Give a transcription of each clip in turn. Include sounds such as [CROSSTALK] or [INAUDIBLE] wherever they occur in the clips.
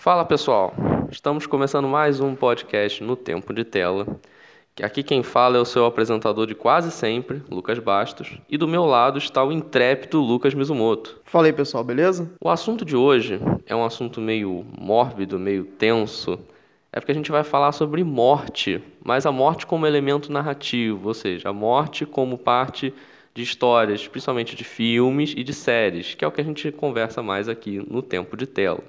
Fala pessoal, estamos começando mais um podcast no Tempo de Tela. Aqui quem fala é o seu apresentador de quase sempre, Lucas Bastos, e do meu lado está o intrépido Lucas Mizumoto. Fala aí pessoal, beleza? O assunto de hoje é um assunto meio mórbido, meio tenso. É porque a gente vai falar sobre morte, mas a morte como elemento narrativo, ou seja, a morte como parte de histórias, principalmente de filmes e de séries, que é o que a gente conversa mais aqui no Tempo de Tela.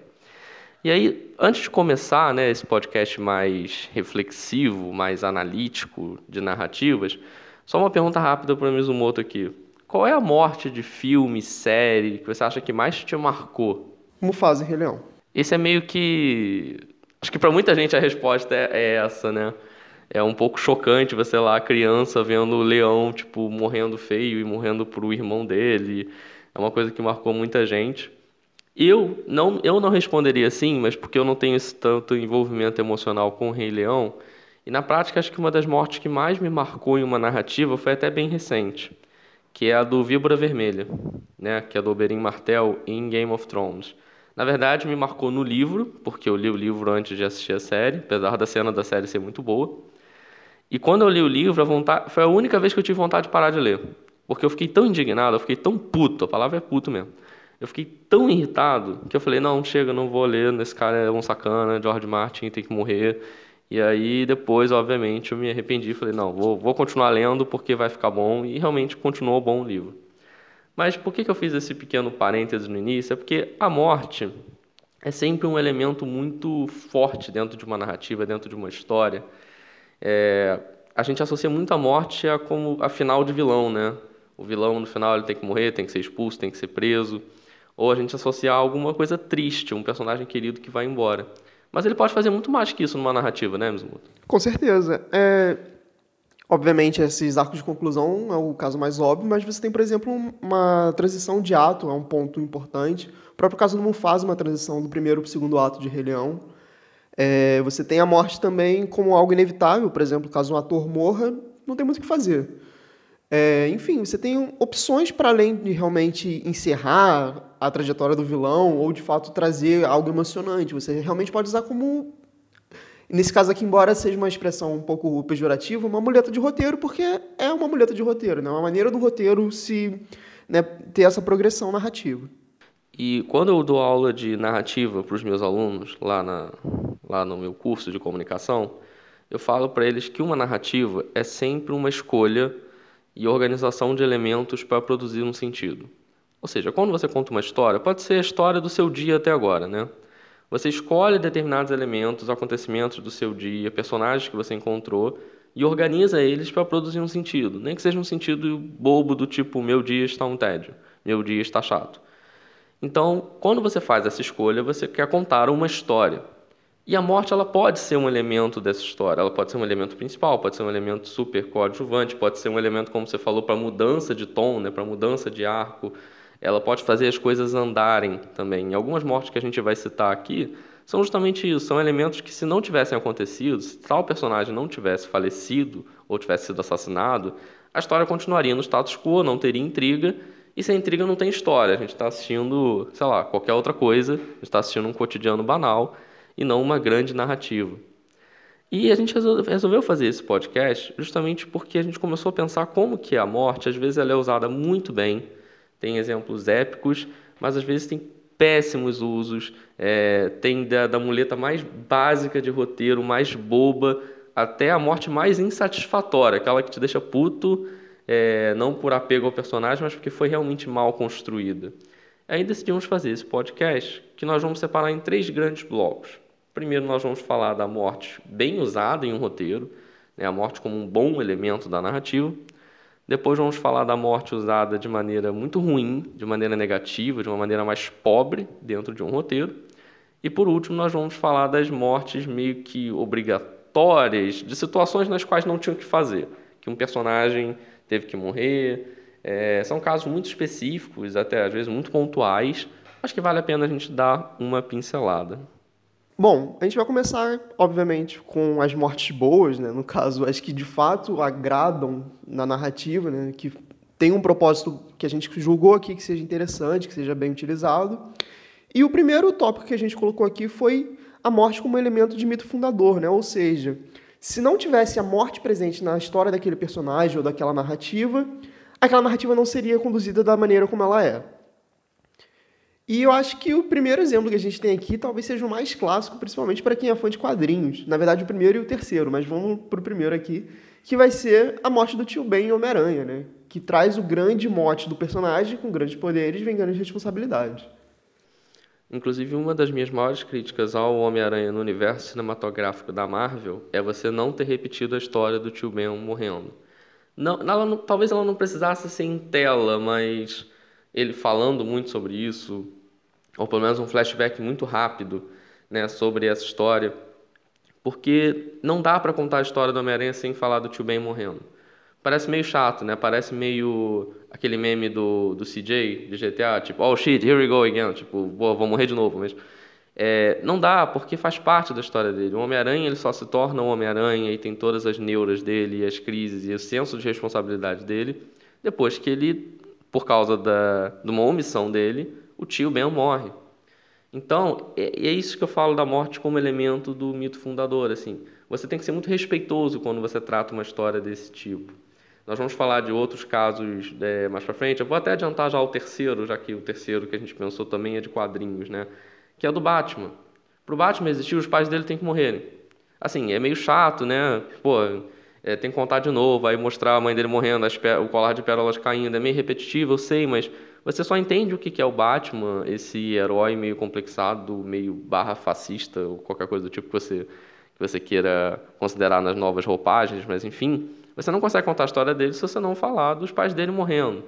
E aí, antes de começar né, esse podcast mais reflexivo, mais analítico de narrativas, só uma pergunta rápida para o Mizumoto aqui. Qual é a morte de filme, série que você acha que mais te marcou? Mufasa e Rei Leão. Esse é meio que... Acho que para muita gente a resposta é, é essa, né? É um pouco chocante você lá, criança, vendo o leão, tipo, morrendo feio e morrendo pro irmão dele. É uma coisa que marcou muita gente. Eu não, eu não responderia sim, mas porque eu não tenho esse tanto envolvimento emocional com o Rei Leão. E na prática, acho que uma das mortes que mais me marcou em uma narrativa foi até bem recente, que é a do Víbora Vermelha, né, que é do Oberyn Martell em Game of Thrones. Na verdade, me marcou no livro, porque eu li o livro antes de assistir a série, apesar da cena da série ser muito boa. E quando eu li o livro, a vontade, foi a única vez que eu tive vontade de parar de ler. Porque eu fiquei tão indignado, eu fiquei tão puto, a palavra é puto mesmo eu fiquei tão irritado que eu falei, não, chega, não vou ler, esse cara é um sacana, George Martin tem que morrer. E aí depois, obviamente, eu me arrependi, falei, não, vou, vou continuar lendo porque vai ficar bom, e realmente continuou bom o livro. Mas por que, que eu fiz esse pequeno parênteses no início? É porque a morte é sempre um elemento muito forte dentro de uma narrativa, dentro de uma história. É, a gente associa muito a morte a como a final de vilão, né? O vilão no final ele tem que morrer, tem que ser expulso, tem que ser preso ou a gente associar alguma coisa triste, um personagem querido que vai embora. Mas ele pode fazer muito mais que isso numa narrativa, né, Mismuto? Com certeza. É... Obviamente, esses arcos de conclusão é o caso mais óbvio, mas você tem, por exemplo, uma transição de ato, é um ponto importante. O próprio caso do Mufasa, uma transição do primeiro para o segundo ato de Rei Leão. É... Você tem a morte também como algo inevitável, por exemplo, caso um ator morra, não tem muito o que fazer. É, enfim, você tem opções para além de realmente encerrar a trajetória do vilão ou de fato trazer algo emocionante. Você realmente pode usar como nesse caso aqui, embora seja uma expressão um pouco pejorativa, uma muleta de roteiro, porque é uma muleta de roteiro, né? uma maneira do roteiro se né, ter essa progressão narrativa. E quando eu dou aula de narrativa para os meus alunos lá, na, lá no meu curso de comunicação, eu falo para eles que uma narrativa é sempre uma escolha e organização de elementos para produzir um sentido. Ou seja, quando você conta uma história, pode ser a história do seu dia até agora, né? Você escolhe determinados elementos, acontecimentos do seu dia, personagens que você encontrou e organiza eles para produzir um sentido, nem que seja um sentido bobo do tipo meu dia está um tédio, meu dia está chato. Então, quando você faz essa escolha, você quer contar uma história. E a morte ela pode ser um elemento dessa história, ela pode ser um elemento principal, pode ser um elemento super coadjuvante, pode ser um elemento, como você falou, para mudança de tom, né, para mudança de arco. Ela pode fazer as coisas andarem também. E algumas mortes que a gente vai citar aqui são justamente isso, são elementos que se não tivessem acontecido, se tal personagem não tivesse falecido ou tivesse sido assassinado, a história continuaria no status quo, não teria intriga, e sem intriga não tem história. A gente está assistindo, sei lá, qualquer outra coisa, a gente está assistindo um cotidiano banal, e não uma grande narrativa. E a gente resolveu fazer esse podcast justamente porque a gente começou a pensar como que a morte, às vezes ela é usada muito bem, tem exemplos épicos, mas às vezes tem péssimos usos, é, tem da, da muleta mais básica de roteiro, mais boba, até a morte mais insatisfatória, aquela que te deixa puto, é, não por apego ao personagem, mas porque foi realmente mal construída. Aí decidimos fazer esse podcast, que nós vamos separar em três grandes blocos. Primeiro, nós vamos falar da morte bem usada em um roteiro, né, a morte como um bom elemento da narrativa. Depois, vamos falar da morte usada de maneira muito ruim, de maneira negativa, de uma maneira mais pobre dentro de um roteiro. E por último, nós vamos falar das mortes meio que obrigatórias, de situações nas quais não tinha o que fazer, que um personagem teve que morrer. É, são casos muito específicos, até às vezes muito pontuais, mas que vale a pena a gente dar uma pincelada. Bom, a gente vai começar, obviamente, com as mortes boas, né? no caso, as que de fato agradam na narrativa, né? que tem um propósito que a gente julgou aqui que seja interessante, que seja bem utilizado. E o primeiro tópico que a gente colocou aqui foi a morte como elemento de mito fundador, né? Ou seja, se não tivesse a morte presente na história daquele personagem ou daquela narrativa, aquela narrativa não seria conduzida da maneira como ela é. E eu acho que o primeiro exemplo que a gente tem aqui talvez seja o mais clássico, principalmente para quem é fã de quadrinhos. Na verdade, o primeiro e o terceiro, mas vamos para o primeiro aqui, que vai ser a morte do tio Ben em Homem-Aranha, né? Que traz o grande mote do personagem com grandes poderes vem grandes responsabilidades. Inclusive, uma das minhas maiores críticas ao Homem-Aranha no universo cinematográfico da Marvel é você não ter repetido a história do tio Ben morrendo. Não, ela não, talvez ela não precisasse ser em tela, mas ele falando muito sobre isso, ou pelo menos um flashback muito rápido né, sobre essa história, porque não dá para contar a história do Homem-Aranha sem falar do tio Ben morrendo. Parece meio chato, né? Parece meio aquele meme do, do CJ de GTA, tipo, oh shit, here we go again, tipo, vou morrer de novo, mas é, não dá, porque faz parte da história dele. O Homem-Aranha ele só se torna o Homem-Aranha e tem todas as neuras dele, as crises e o senso de responsabilidade dele depois que ele, por causa da, de uma omissão dele, o tio Ben morre. Então, é, é isso que eu falo da morte como elemento do mito fundador. Assim, você tem que ser muito respeitoso quando você trata uma história desse tipo. Nós vamos falar de outros casos é, mais para frente. Eu vou até adiantar já o terceiro, já que o terceiro que a gente pensou também é de quadrinhos, né? Que é do Batman. Para o Batman existir, os pais dele têm que morrerem. Assim, é meio chato, né? Pô, é, tem que contar de novo, aí mostrar a mãe dele morrendo, o colar de pérolas caindo. É meio repetitivo, eu sei, mas você só entende o que é o Batman, esse herói meio complexado, meio barra fascista, ou qualquer coisa do tipo que você, que você queira considerar nas novas roupagens, mas enfim você não consegue contar a história dele se você não falar dos pais dele morrendo.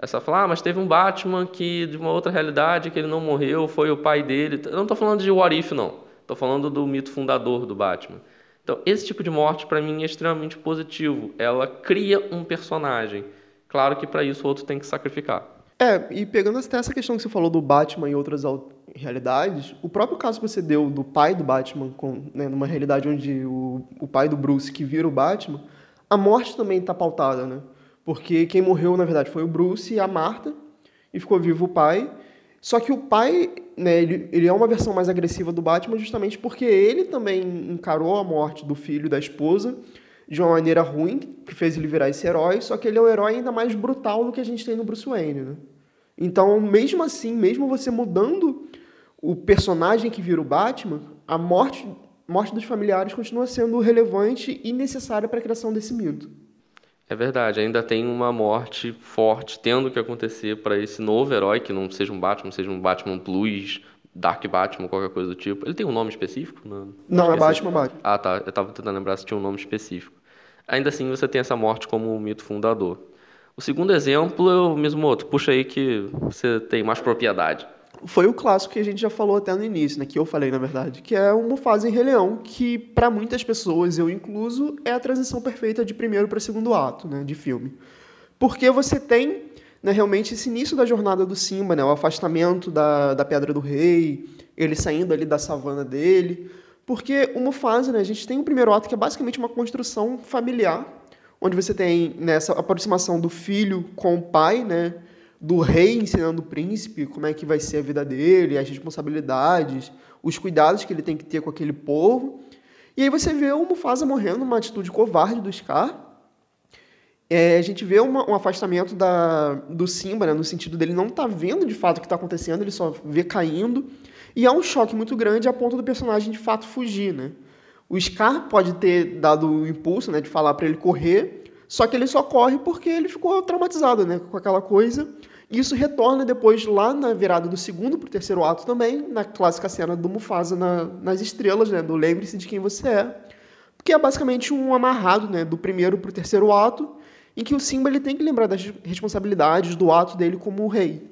É só falar, ah, mas teve um Batman que, de uma outra realidade, que ele não morreu, foi o pai dele. Eu não estou falando de What If, não. Estou falando do mito fundador do Batman. Então, esse tipo de morte, para mim, é extremamente positivo. Ela cria um personagem. Claro que para isso o outro tem que sacrificar. É, e pegando até essa questão que você falou do Batman e outras realidades, o próprio caso que você deu do pai do Batman, com, né, numa realidade onde o, o pai do Bruce que vira o Batman, a morte também está pautada, né? Porque quem morreu, na verdade, foi o Bruce e a Marta, e ficou vivo o pai. Só que o pai, né, ele, ele é uma versão mais agressiva do Batman justamente porque ele também encarou a morte do filho da esposa de uma maneira ruim, que fez ele virar esse herói, só que ele é um herói ainda mais brutal do que a gente tem no Bruce Wayne, né? Então, mesmo assim, mesmo você mudando o personagem que vira o Batman, a morte morte dos familiares continua sendo relevante e necessária para a criação desse mito. É verdade, ainda tem uma morte forte tendo que acontecer para esse novo herói, que não seja um Batman, seja um Batman Blues, Dark Batman, qualquer coisa do tipo. Ele tem um nome específico? Não, não é Batman, Batman. Ah, tá. Eu estava tentando lembrar se tinha um nome específico. Ainda assim, você tem essa morte como um mito fundador. O segundo exemplo é o mesmo outro. Puxa aí que você tem mais propriedade foi o clássico que a gente já falou até no início, né, que eu falei na verdade, que é o Mufasa em Rei Leão, que para muitas pessoas, eu incluso, é a transição perfeita de primeiro para segundo ato, né, de filme. Porque você tem né, realmente esse início da jornada do Simba, né, o afastamento da, da Pedra do Rei, ele saindo ali da savana dele, porque o Mufasa, né, a gente tem o primeiro ato que é basicamente uma construção familiar, onde você tem nessa né, aproximação do filho com o pai, né, do rei ensinando o príncipe como é que vai ser a vida dele, as responsabilidades, os cuidados que ele tem que ter com aquele povo. E aí você vê o Mufasa morrendo numa atitude covarde do Scar. É, a gente vê uma, um afastamento da, do Simba, né, no sentido dele não tá vendo de fato o que está acontecendo, ele só vê caindo. E há um choque muito grande a ponto do personagem de fato fugir. Né? O Scar pode ter dado o impulso né, de falar para ele correr, só que ele só corre porque ele ficou traumatizado né, com aquela coisa. E isso retorna depois lá na virada do segundo para o terceiro ato também, na clássica cena do Mufasa na, nas estrelas, né, do lembre-se de quem você é. Que é basicamente um amarrado né, do primeiro para o terceiro ato, em que o Simba ele tem que lembrar das responsabilidades do ato dele como rei.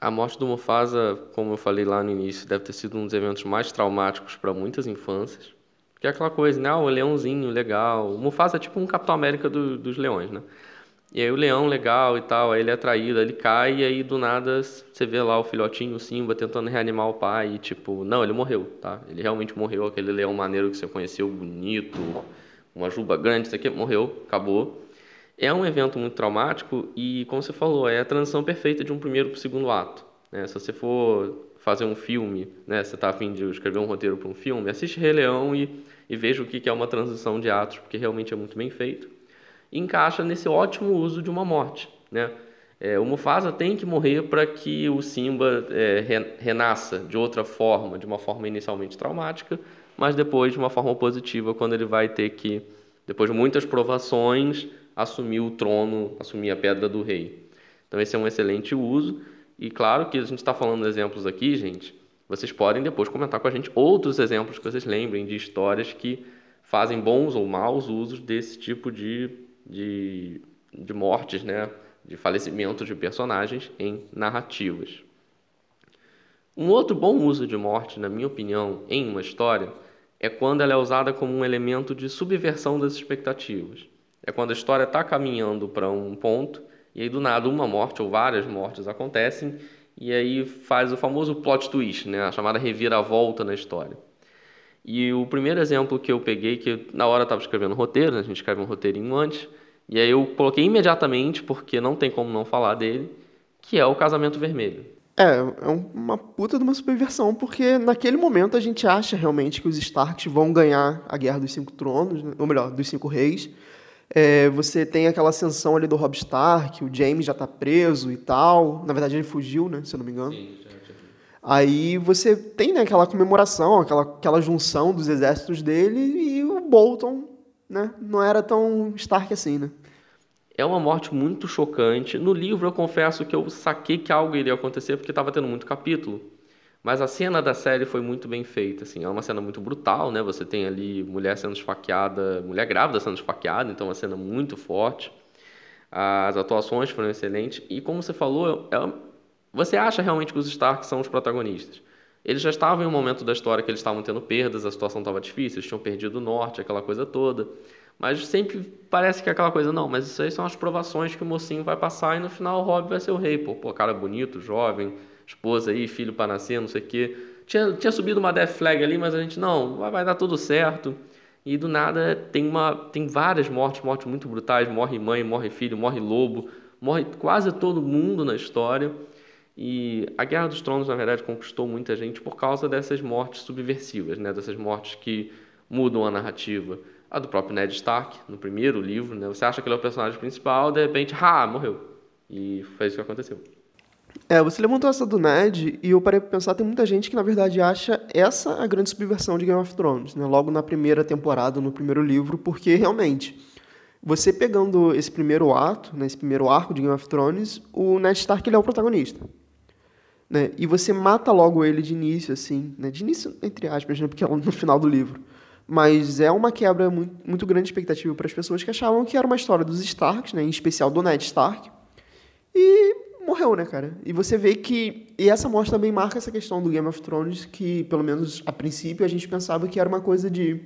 A morte do Mufasa, como eu falei lá no início, deve ter sido um dos eventos mais traumáticos para muitas infâncias. Que é aquela coisa, né? Ah, o leãozinho, legal. O Mufasa é tipo um Capitão América do, dos leões, né? E aí o leão legal e tal, aí ele é traído, ele cai e aí do nada você vê lá o filhotinho, o Simba, tentando reanimar o pai e tipo, não, ele morreu, tá? Ele realmente morreu, aquele leão maneiro que você conheceu, bonito, uma juba grande, isso aqui, morreu, acabou. É um evento muito traumático e, como você falou, é a transição perfeita de um primeiro para o segundo ato. Né? Se você for fazer um filme, né? você está afim de escrever um roteiro para um filme, assiste Rei Leão e, e veja o que é uma transição de atos, porque realmente é muito bem feito. Encaixa nesse ótimo uso de uma morte. Né? É, o Mufasa tem que morrer para que o Simba é, renasça de outra forma, de uma forma inicialmente traumática, mas depois de uma forma positiva, quando ele vai ter que, depois de muitas provações, assumir o trono, assumir a pedra do rei. Então esse é um excelente uso. E claro que a gente está falando exemplos aqui, gente. Vocês podem depois comentar com a gente outros exemplos que vocês lembrem de histórias que fazem bons ou maus usos desse tipo de, de, de mortes, né? de falecimentos de personagens em narrativas. Um outro bom uso de morte, na minha opinião, em uma história, é quando ela é usada como um elemento de subversão das expectativas. É quando a história está caminhando para um ponto e aí do nada uma morte ou várias mortes acontecem e aí faz o famoso plot twist, né? a chamada reviravolta na história. E o primeiro exemplo que eu peguei, que na hora eu estava escrevendo roteiro, né? a gente escreve um roteirinho antes, e aí eu coloquei imediatamente, porque não tem como não falar dele, que é o Casamento Vermelho. É, é uma puta de uma subversão, porque naquele momento a gente acha realmente que os Starks vão ganhar a Guerra dos Cinco Tronos, né? ou melhor, dos Cinco Reis, é, você tem aquela ascensão ali do Rob Stark, o James já está preso e tal. Na verdade, ele fugiu, né? Se eu não me engano. Sim, já, já. Aí você tem né, aquela comemoração, aquela, aquela junção dos exércitos dele e o Bolton né, não era tão Stark assim, né? É uma morte muito chocante. No livro, eu confesso que eu saquei que algo iria acontecer porque estava tendo muito capítulo. Mas a cena da série foi muito bem feita, assim. É uma cena muito brutal, né? Você tem ali mulher sendo esfaqueada, mulher grávida sendo esfaqueada, então é uma cena muito forte. As atuações foram excelentes e como você falou, é... você acha realmente que os Stark são os protagonistas. Eles já estavam em um momento da história que eles estavam tendo perdas, a situação estava difícil, eles tinham perdido o norte, aquela coisa toda. Mas sempre parece que é aquela coisa, não, mas isso aí são as provações que o mocinho vai passar e no final o Rob vai ser o rei. Pô, pô cara bonito, jovem, esposa aí, filho para nascer, não sei o quê. Tinha, tinha subido uma death flag ali, mas a gente, não, vai, vai dar tudo certo. E do nada tem, uma, tem várias mortes, mortes muito brutais. Morre mãe, morre filho, morre lobo, morre quase todo mundo na história. E a Guerra dos Tronos, na verdade, conquistou muita gente por causa dessas mortes subversivas, né? dessas mortes que mudam a narrativa. A do próprio Ned Stark, no primeiro livro, né? você acha que ele é o personagem principal, de repente, ah, morreu. E foi isso que aconteceu. É, você levantou essa do Ned e eu parei para pensar, tem muita gente que na verdade acha essa a grande subversão de Game of Thrones, né? Logo na primeira temporada, no primeiro livro, porque realmente você pegando esse primeiro ato, né, esse primeiro arco de Game of Thrones, o Ned Stark ele é o protagonista. Né? E você mata logo ele de início, assim, né? de início, entre aspas, né? porque é no final do livro. Mas é uma quebra muito, muito grande de expectativa para as pessoas que achavam que era uma história dos Starks, né? em especial do Ned Stark. E morreu, né, cara? E você vê que. E essa morte também marca essa questão do Game of Thrones, que, pelo menos a princípio, a gente pensava que era uma coisa de.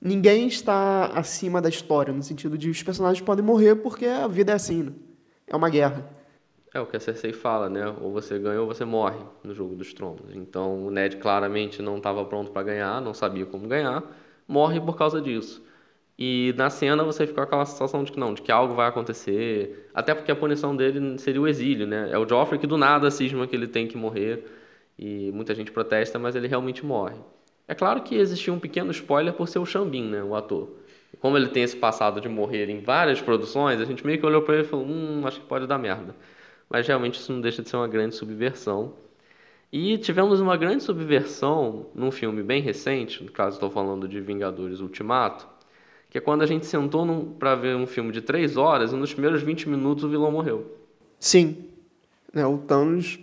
Ninguém está acima da história, no sentido de os personagens podem morrer porque a vida é assim, né? É uma guerra. É o que a Cersei fala, né? Ou você ganha ou você morre no jogo dos tronos. Então o Ned claramente não estava pronto para ganhar, não sabia como ganhar, morre por causa disso. E na cena você fica com aquela sensação de que não, de que algo vai acontecer. Até porque a punição dele seria o exílio, né? É o Joffrey que do nada cisma que ele tem que morrer. E muita gente protesta, mas ele realmente morre. É claro que existia um pequeno spoiler por ser o Xambin, né? O ator. como ele tem esse passado de morrer em várias produções, a gente meio que olhou para ele e falou: hum, acho que pode dar merda. Mas realmente isso não deixa de ser uma grande subversão. E tivemos uma grande subversão num filme bem recente, no caso estou falando de Vingadores Ultimato que é quando a gente sentou para ver um filme de três horas e nos primeiros 20 minutos o vilão morreu. Sim. É, o Thanos.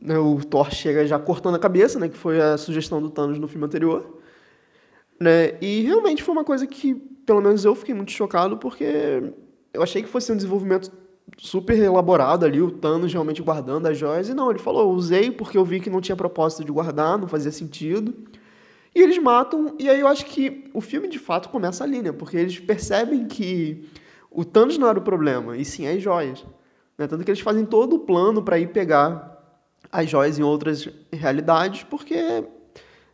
Né, o Thor chega já cortando a cabeça, né, que foi a sugestão do Thanos no filme anterior. Né, e realmente foi uma coisa que, pelo menos eu fiquei muito chocado, porque eu achei que fosse um desenvolvimento super elaborado ali, o Thanos realmente guardando as joias, e não, ele falou, usei porque eu vi que não tinha propósito de guardar, não fazia sentido. E eles matam, e aí eu acho que o filme de fato começa ali, né? Porque eles percebem que o Thanos não era o problema, e sim as joias. Né? Tanto que eles fazem todo o plano para ir pegar as joias em outras realidades, porque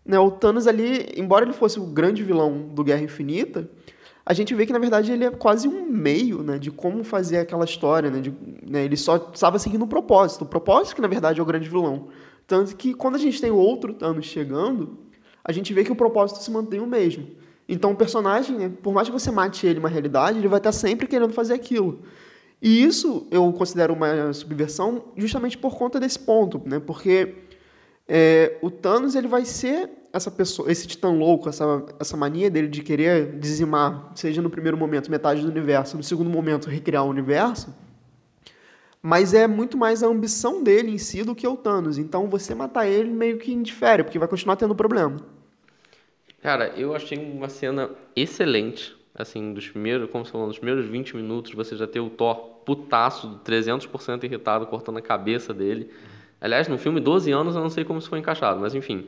né, o Thanos ali, embora ele fosse o grande vilão do Guerra Infinita, a gente vê que, na verdade, ele é quase um meio né, de como fazer aquela história. Né, de, né, ele só estava seguindo o propósito. O propósito que, na verdade, é o grande vilão. Tanto que, quando a gente tem o outro Thanos chegando, a gente vê que o propósito se mantém o mesmo. Então, o personagem, né, por mais que você mate ele uma realidade, ele vai estar sempre querendo fazer aquilo. E isso eu considero uma subversão justamente por conta desse ponto, né? Porque é, o Thanos ele vai ser essa pessoa, esse titã louco, essa, essa mania dele de querer dizimar, seja no primeiro momento metade do universo, no segundo momento recriar o universo, mas é muito mais a ambição dele em si do que o Thanos. Então você matar ele meio que indifere, porque vai continuar tendo problema. Cara, eu achei uma cena excelente, assim, dos primeiros, como você falou, nos primeiros 20 minutos você já ter o Thor putaço, 300% irritado, cortando a cabeça dele. Aliás, no filme 12 anos eu não sei como isso foi encaixado, mas enfim.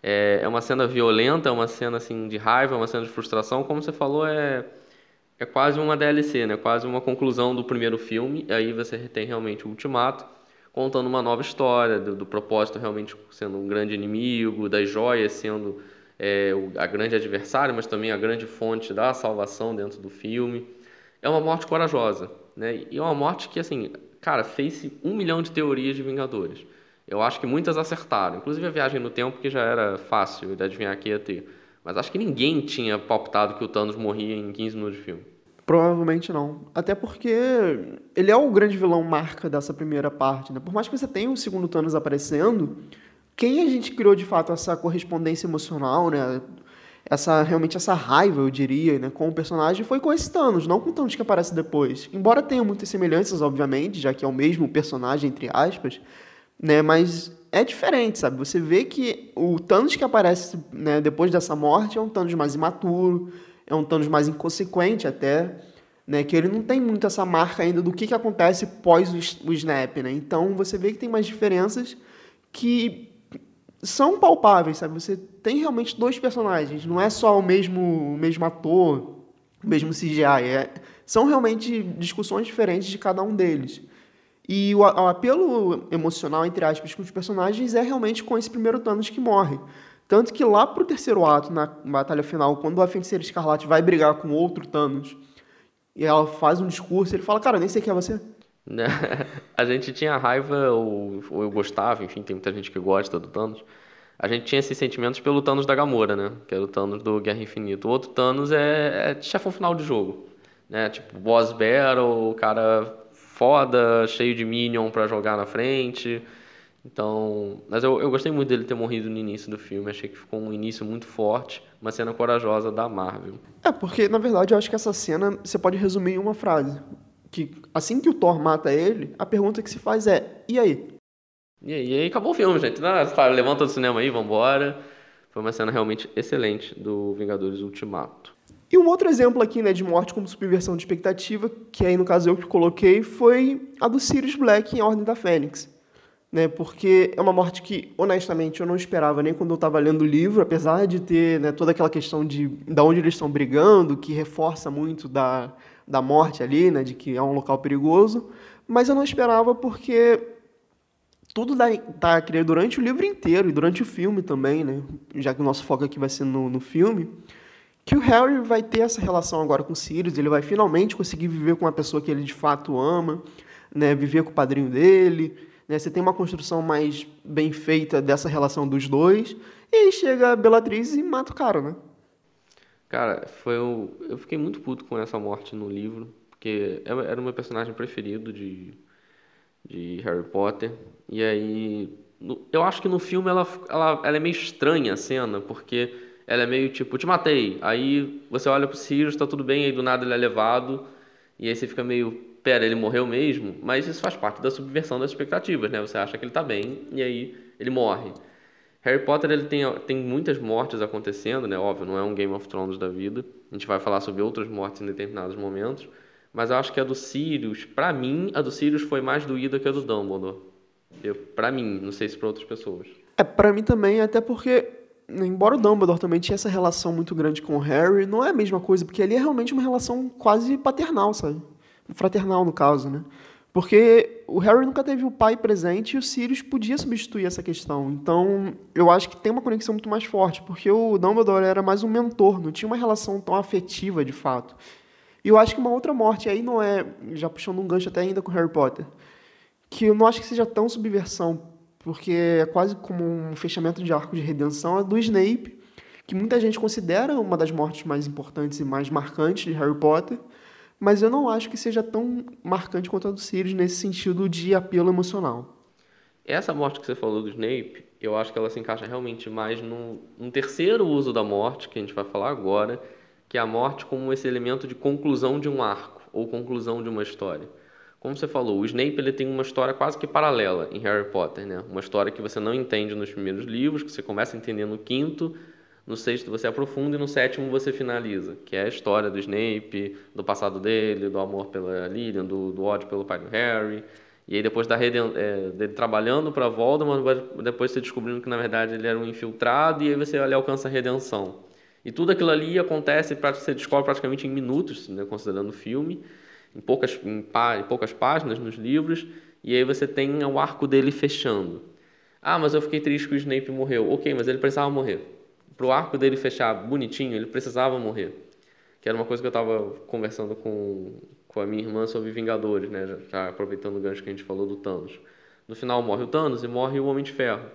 É, é uma cena violenta, é uma cena assim de raiva, é uma cena de frustração, como você falou, é é quase uma DLC, né? Quase uma conclusão do primeiro filme. Aí você tem realmente o Ultimato, contando uma nova história do, do propósito realmente sendo um grande inimigo, das joias sendo é, a grande adversária, mas também a grande fonte da salvação dentro do filme. É uma morte corajosa, né? E é uma morte que, assim, cara, fez um milhão de teorias de Vingadores. Eu acho que muitas acertaram, inclusive a viagem no tempo, que já era fácil de adivinhar que ia ter. Mas acho que ninguém tinha palpitado que o Thanos morria em 15 minutos de filme. Provavelmente não. Até porque ele é o grande vilão marca dessa primeira parte. Né? Por mais que você tenha o segundo Thanos aparecendo, quem a gente criou de fato essa correspondência emocional, né? essa realmente essa raiva, eu diria, né, com o personagem foi com esse Thanos, não com o Thanos que aparece depois. Embora tenha muitas semelhanças, obviamente, já que é o mesmo personagem entre aspas, né? Mas é diferente, sabe? Você vê que o Thanos que aparece né, depois dessa morte é um Thanos mais imaturo, é um Thanos mais inconsequente até, né? Que ele não tem muito essa marca ainda do que, que acontece pós o, o Snap, né? Então você vê que tem mais diferenças que são palpáveis, sabe? Você tem realmente dois personagens, não é só o mesmo, o mesmo ator, o mesmo CGI, é, são realmente discussões diferentes de cada um deles. E o, o apelo emocional, entre aspas, com os personagens é realmente com esse primeiro Thanos que morre. Tanto que lá pro terceiro ato, na batalha final, quando a Feiticeira Escarlate vai brigar com outro Thanos, e ela faz um discurso, ele fala, cara, nem sei quem é você. A gente tinha raiva, ou, ou, eu gostava, enfim, tem muita gente que gosta do Thanos. A gente tinha esses sentimentos pelo Thanos da Gamora, né? Que era o Thanos do Guerra Infinita. O outro Thanos é, é chefão final de jogo. Né? Tipo, boss battle, o cara foda, cheio de minion para jogar na frente. Então, mas eu, eu gostei muito dele ter morrido no início do filme. Achei que ficou um início muito forte, uma cena corajosa da Marvel. É, porque na verdade eu acho que essa cena você pode resumir em uma frase. Que assim que o Thor mata ele, a pergunta que se faz é: e aí? E aí, e aí acabou o filme, gente. Não, levanta do cinema aí, vambora. Foi uma cena realmente excelente do Vingadores Ultimato. E um outro exemplo aqui né, de morte como subversão de expectativa, que aí no caso eu que coloquei, foi a do Sirius Black em Ordem da Fênix. Né, porque é uma morte que, honestamente, eu não esperava nem quando eu estava lendo o livro, apesar de ter né, toda aquela questão de, de onde eles estão brigando, que reforça muito da, da morte ali, né, de que é um local perigoso, mas eu não esperava porque tudo está criado durante o livro inteiro e durante o filme também, né, já que o nosso foco aqui vai ser no, no filme, que o Harry vai ter essa relação agora com Sirius, ele vai finalmente conseguir viver com uma pessoa que ele de fato ama, né, viver com o padrinho dele, né, você tem uma construção mais bem feita dessa relação dos dois, e aí chega a Bellatrix e mata o cara, né? Cara, foi eu fiquei muito puto com essa morte no livro, porque era o meu personagem preferido de, de Harry Potter, e aí eu acho que no filme ela, ela, ela é meio estranha a cena, porque ela é meio tipo, te matei. Aí você olha pro Sirius, tá tudo bem, aí do nada ele é levado. E aí você fica meio, pera, ele morreu mesmo? Mas isso faz parte da subversão das expectativas, né? Você acha que ele tá bem e aí ele morre. Harry Potter ele tem, tem muitas mortes acontecendo, né? Óbvio, não é um Game of Thrones da vida. A gente vai falar sobre outras mortes em determinados momentos. Mas eu acho que a do Sirius, para mim, a do Sirius foi mais doída que a do Dumbledore. Pra mim, não sei se para outras pessoas. É, para mim também, até porque embora o Dumbledore também tinha essa relação muito grande com o Harry, não é a mesma coisa, porque ali é realmente uma relação quase paternal, sabe? Fraternal, no caso, né? Porque o Harry nunca teve o pai presente e o Sirius podia substituir essa questão. Então, eu acho que tem uma conexão muito mais forte, porque o Dumbledore era mais um mentor, não tinha uma relação tão afetiva de fato. E eu acho que uma outra morte aí não é, já puxando um gancho até ainda com Harry Potter, que eu não acho que seja tão subversão, porque é quase como um fechamento de arco de redenção, é do Snape, que muita gente considera uma das mortes mais importantes e mais marcantes de Harry Potter, mas eu não acho que seja tão marcante quanto a do Sirius nesse sentido de apelo emocional. Essa morte que você falou do Snape, eu acho que ela se encaixa realmente mais num, num terceiro uso da morte, que a gente vai falar agora, que é a morte como esse elemento de conclusão de um arco, ou conclusão de uma história. Como você falou, o Snape ele tem uma história quase que paralela em Harry Potter, né? Uma história que você não entende nos primeiros livros, que você começa a entender no quinto, no sexto você aprofunda e no sétimo você finaliza, que é a história do Snape, do passado dele, do amor pela Lilian, do, do ódio pelo pai do Harry. E aí depois da é, dele trabalhando para Voldemort, depois você descobrindo que na verdade ele era um infiltrado e aí você ali alcança a redenção. E tudo aquilo ali acontece, você descobre praticamente em minutos, né, considerando o filme, em poucas, em, em poucas páginas nos livros, e aí você tem o arco dele fechando. Ah, mas eu fiquei triste que o Snape morreu. Ok, mas ele precisava morrer para o arco dele fechar bonitinho, ele precisava morrer. Que era uma coisa que eu estava conversando com, com a minha irmã sobre Vingadores, né? Já, já, aproveitando o gancho que a gente falou do Thanos. No final morre o Thanos e morre o Homem de Ferro.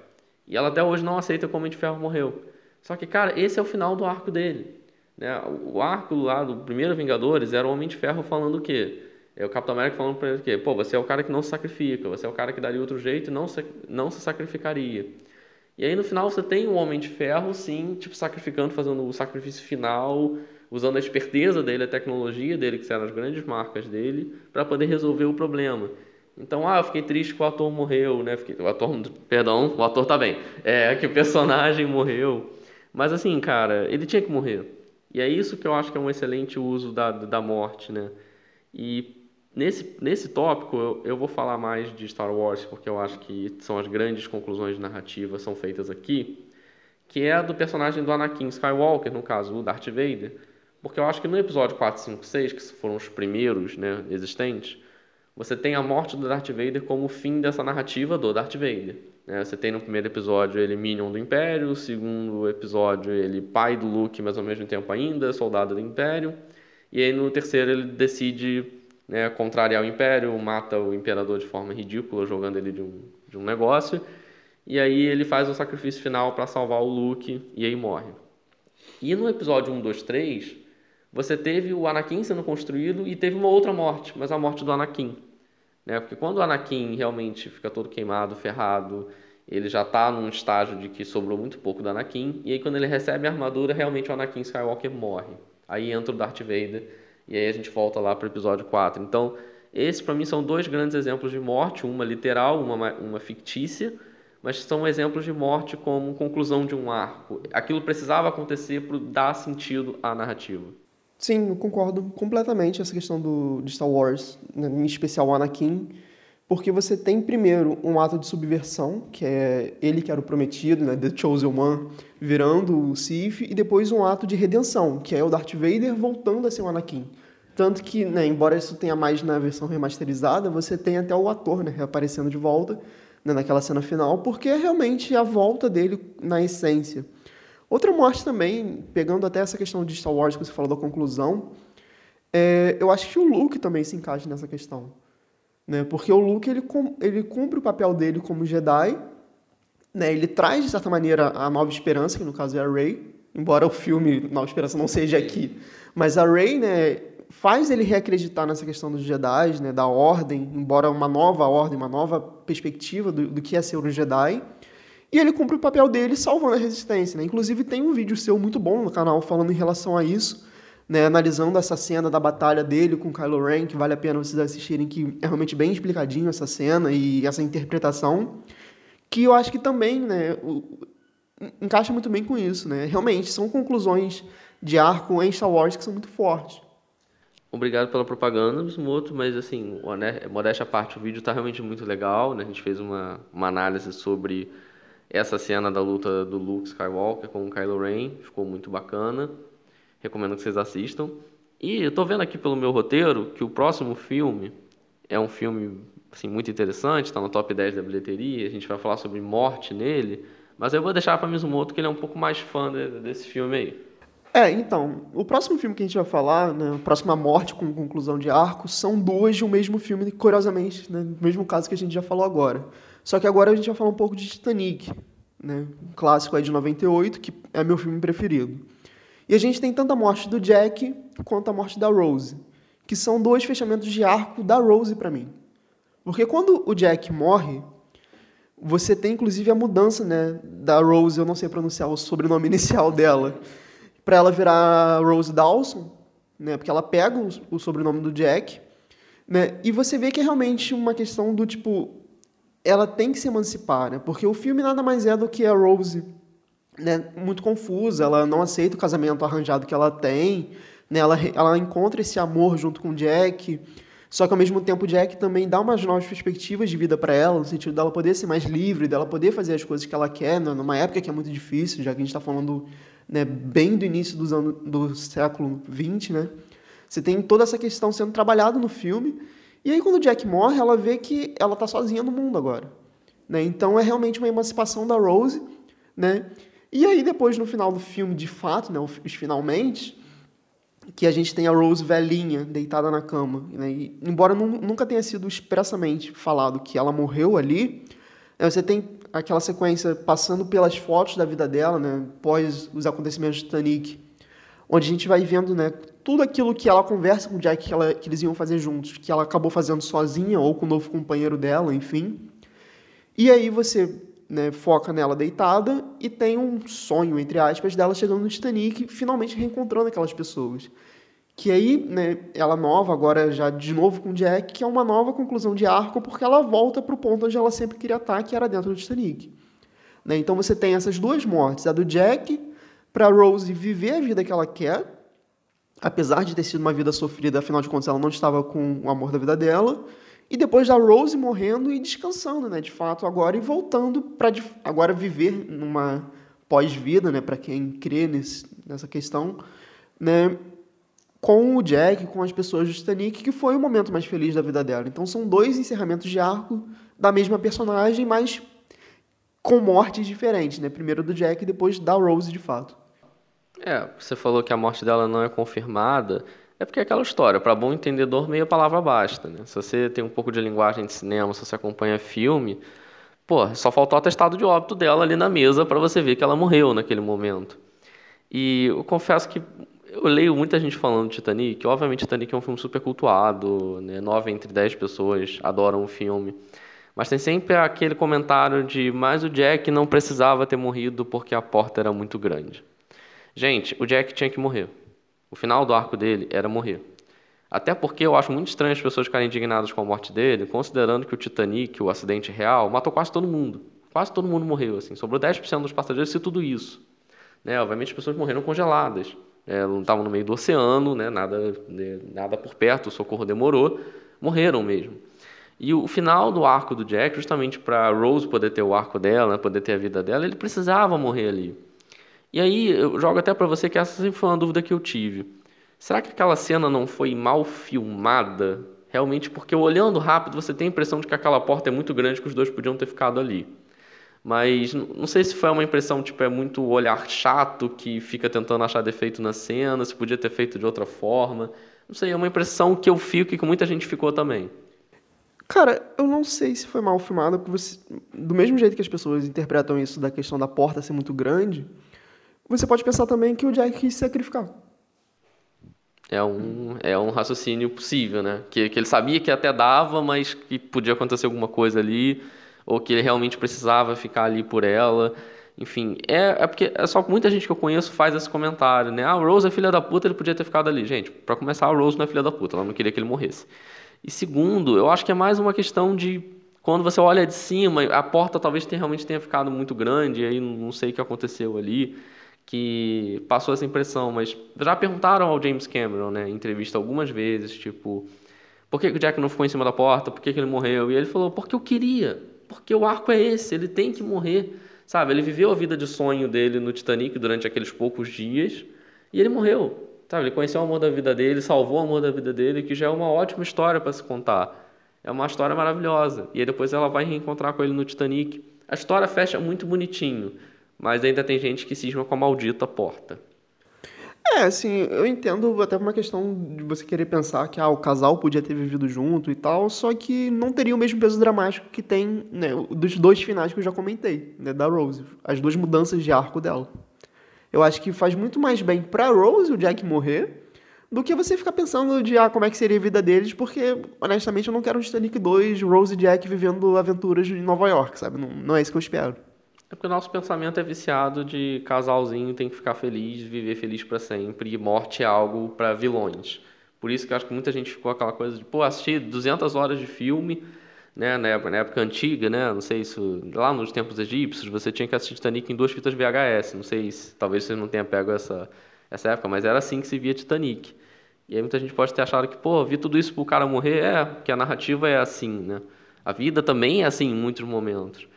E ela até hoje não aceita que o Homem de Ferro morreu. Só que, cara, esse é o final do arco dele. Né? O arco lá do primeiro Vingadores era o Homem de Ferro falando o quê? É o Capitão América falando para ele o quê? Pô, você é o cara que não se sacrifica, você é o cara que daria outro jeito e não se, não se sacrificaria. E aí no final você tem um Homem de Ferro, sim, tipo, sacrificando, fazendo o sacrifício final, usando a esperteza dele, a tecnologia dele, que eram as grandes marcas dele, para poder resolver o problema. Então, ah, eu fiquei triste que o ator morreu, né? Fiquei, o ator, perdão, o ator tá bem. É, que o personagem morreu. Mas assim, cara, ele tinha que morrer. E é isso que eu acho que é um excelente uso da, da morte, né? E Nesse, nesse tópico, eu, eu, vou falar mais de Star Wars, porque eu acho que são as grandes conclusões de narrativa são feitas aqui, que é a do personagem do Anakin Skywalker, no caso, o Darth Vader. Porque eu acho que no episódio 4, 5, 6, que foram os primeiros né, existentes, você tem a morte do Darth Vader como o fim dessa narrativa do Darth Vader. Né? Você tem no primeiro episódio ele Minion do Império, no segundo episódio ele pai do Luke, mas ao mesmo tempo ainda soldado do Império, e aí no terceiro ele decide né, contrariar o império, mata o imperador de forma ridícula, jogando ele de um, de um negócio. E aí ele faz o sacrifício final para salvar o Luke e aí morre. E no episódio 1, 2, 3, você teve o Anakin sendo construído e teve uma outra morte, mas a morte do Anakin. Né? Porque quando o Anakin realmente fica todo queimado, ferrado, ele já está num estágio de que sobrou muito pouco do Anakin, e aí quando ele recebe a armadura, realmente o Anakin Skywalker morre. Aí entra o Darth Vader e aí a gente volta lá para o episódio 4. Então, esses para mim são dois grandes exemplos de morte, uma literal, uma, uma fictícia, mas são exemplos de morte como conclusão de um arco. Aquilo precisava acontecer para dar sentido à narrativa. Sim, eu concordo completamente essa questão do, de Star Wars, né, em especial Anakin, porque você tem primeiro um ato de subversão, que é ele que era o prometido, né, The Chosen One, virando o Sith, e depois um ato de redenção, que é o Darth Vader voltando a ser o Anakin. Tanto que, né, embora isso tenha mais na versão remasterizada, você tem até o ator né, reaparecendo de volta né, naquela cena final, porque é realmente a volta dele na essência. Outra morte também, pegando até essa questão de Star Wars que você falou da conclusão, é, eu acho que o Luke também se encaixa nessa questão. Né? Porque o Luke ele, ele cumpre o papel dele como Jedi, né? ele traz, de certa maneira, a Nova Esperança, que no caso é a Rey, embora o filme Nova Esperança não seja aqui. Mas a Rey, né, faz ele reacreditar nessa questão dos Jedi, né, da ordem, embora uma nova ordem, uma nova perspectiva do, do que é ser um Jedi. E ele cumpre o papel dele salvando a resistência. Né? Inclusive, tem um vídeo seu muito bom no canal falando em relação a isso, né? analisando essa cena da batalha dele com Kylo Ren, que vale a pena vocês assistirem, que é realmente bem explicadinho essa cena e essa interpretação, que eu acho que também né, encaixa muito bem com isso. Né? Realmente, são conclusões de arco em Star Wars que são muito fortes. Obrigado pela propaganda, Smoto, mas assim, modéstia à parte, o vídeo está realmente muito legal, né? A gente fez uma, uma análise sobre essa cena da luta do Luke Skywalker com o Kylo Ren, ficou muito bacana. Recomendo que vocês assistam. E eu tô vendo aqui pelo meu roteiro que o próximo filme é um filme assim, muito interessante, está no top 10 da bilheteria, a gente vai falar sobre morte nele, mas eu vou deixar para Mizumoto que ele é um pouco mais fã de, desse filme aí. É, então, o próximo filme que a gente vai falar, né, a próxima morte com conclusão de arco, são duas de um mesmo filme, curiosamente, né, mesmo caso que a gente já falou agora. Só que agora a gente vai falar um pouco de Titanic, né, um clássico aí de 98, que é meu filme preferido. E a gente tem tanto a morte do Jack quanto a morte da Rose, que são dois fechamentos de arco da Rose para mim. Porque quando o Jack morre, você tem inclusive a mudança né, da Rose, eu não sei pronunciar o sobrenome [LAUGHS] inicial dela, para ela virar Rose Dawson, né? Porque ela pega o, sobrenome do Jack, né? E você vê que é realmente uma questão do tipo ela tem que se emancipar, né? Porque o filme nada mais é do que a Rose, né, muito confusa, ela não aceita o casamento arranjado que ela tem, né? Ela ela encontra esse amor junto com Jack, só que ao mesmo tempo Jack também dá umas novas perspectivas de vida para ela, no sentido dela poder ser mais livre, dela poder fazer as coisas que ela quer, né? numa época que é muito difícil, já que a gente está falando né, bem do início dos anos, do século XX, né? Você tem toda essa questão sendo trabalhada no filme. E aí, quando Jack morre, ela vê que ela está sozinha no mundo agora. Né? Então, é realmente uma emancipação da Rose. Né? E aí, depois, no final do filme, de fato, né, os finalmente, que a gente tem a Rose velhinha, deitada na cama. Né? E, embora nunca tenha sido expressamente falado que ela morreu ali, né, você tem aquela sequência passando pelas fotos da vida dela, né, pós os acontecimentos de Titanic, onde a gente vai vendo, né, tudo aquilo que ela conversa com o Jack que, ela, que eles iam fazer juntos, que ela acabou fazendo sozinha ou com o novo companheiro dela, enfim. E aí você né, foca nela deitada e tem um sonho, entre aspas, dela chegando no Titanic, finalmente reencontrando aquelas pessoas. Que aí, né, ela nova, agora já de novo com Jack, que é uma nova conclusão de arco, porque ela volta para o ponto onde ela sempre queria estar, que era dentro do Titanic. Né? Então você tem essas duas mortes, a do Jack, para Rose viver a vida que ela quer, apesar de ter sido uma vida sofrida, afinal de contas ela não estava com o amor da vida dela, e depois da Rose morrendo e descansando, né, de fato, agora e voltando para agora viver numa pós-vida, né, para quem crê nesse, nessa questão, né, com o Jack, com as pessoas do Titanic, que foi o momento mais feliz da vida dela. Então são dois encerramentos de arco da mesma personagem, mas com mortes diferentes, né? Primeiro do Jack e depois da Rose, de fato. É, você falou que a morte dela não é confirmada. É porque é aquela história, para bom entendedor, meia palavra basta, né? Se você tem um pouco de linguagem de cinema, se você acompanha filme, pô, só faltou o atestado de óbito dela ali na mesa para você ver que ela morreu naquele momento. E eu confesso que eu leio muita gente falando de Titanic. Obviamente, Titanic é um filme super cultuado, né? Nove entre dez pessoas adoram o filme. Mas tem sempre aquele comentário de mas o Jack não precisava ter morrido porque a porta era muito grande. Gente, o Jack tinha que morrer. O final do arco dele era morrer. Até porque eu acho muito estranho as pessoas ficarem indignadas com a morte dele, considerando que o Titanic, o acidente real, matou quase todo mundo. Quase todo mundo morreu, assim. Sobrou 10% dos passageiros e tudo isso. Né? Obviamente as pessoas morreram congeladas é, não estavam no meio do oceano, né, nada, né, nada por perto, o socorro demorou, morreram mesmo. E o final do arco do Jack, justamente para Rose poder ter o arco dela, né, poder ter a vida dela, ele precisava morrer ali. E aí eu jogo até para você que essa sempre foi uma dúvida que eu tive. Será que aquela cena não foi mal filmada? Realmente, porque olhando rápido você tem a impressão de que aquela porta é muito grande que os dois podiam ter ficado ali. Mas não sei se foi uma impressão, tipo, é muito olhar chato que fica tentando achar defeito na cena, se podia ter feito de outra forma. Não sei, é uma impressão que eu fico e que muita gente ficou também. Cara, eu não sei se foi mal filmado, porque você, do mesmo jeito que as pessoas interpretam isso da questão da porta ser muito grande, você pode pensar também que o Jack quis sacrificar. É um, é um raciocínio possível, né? Que, que ele sabia que até dava, mas que podia acontecer alguma coisa ali ou que ele realmente precisava ficar ali por ela. Enfim, é, é porque é só muita gente que eu conheço faz esse comentário, né? Ah, a Rose é filha da puta, ele podia ter ficado ali. Gente, para começar, a Rose não é filha da puta, ela não queria que ele morresse. E segundo, eu acho que é mais uma questão de quando você olha de cima, a porta talvez tenha, realmente tenha ficado muito grande, aí não sei o que aconteceu ali, que passou essa impressão, mas já perguntaram ao James Cameron, né, em entrevista algumas vezes, tipo, por que o Jack não ficou em cima da porta, por que, que ele morreu? E ele falou, porque eu queria, porque o arco é esse, ele tem que morrer. Sabe, ele viveu a vida de sonho dele no Titanic durante aqueles poucos dias e ele morreu. Sabe, ele conheceu o amor da vida dele, salvou o amor da vida dele, que já é uma ótima história para se contar. É uma história maravilhosa. E aí depois ela vai reencontrar com ele no Titanic. A história fecha muito bonitinho, mas ainda tem gente que cisma com a maldita porta. É, assim, eu entendo até uma questão de você querer pensar que ah, o casal podia ter vivido junto e tal, só que não teria o mesmo peso dramático que tem né, dos dois finais que eu já comentei, né, da Rose, as duas mudanças de arco dela. Eu acho que faz muito mais bem pra Rose o Jack morrer do que você ficar pensando de ah, como é que seria a vida deles, porque, honestamente, eu não quero um Titanic 2, Rose e Jack vivendo aventuras em Nova York, sabe? Não, não é isso que eu espero. É porque o nosso pensamento é viciado de casalzinho tem que ficar feliz, viver feliz para sempre, e morte é algo para vilões. Por isso que eu acho que muita gente ficou aquela coisa de, pô, assistir 200 horas de filme, né, na época, na época antiga, né, não sei se lá nos tempos egípcios você tinha que assistir Titanic em duas fitas VHS, não sei se talvez você não tenha pego essa essa época, mas era assim que se via Titanic. E aí muita gente pode ter achado que, pô, vi tudo isso pro cara morrer, é, que a narrativa é assim, né? A vida também é assim em muitos momentos.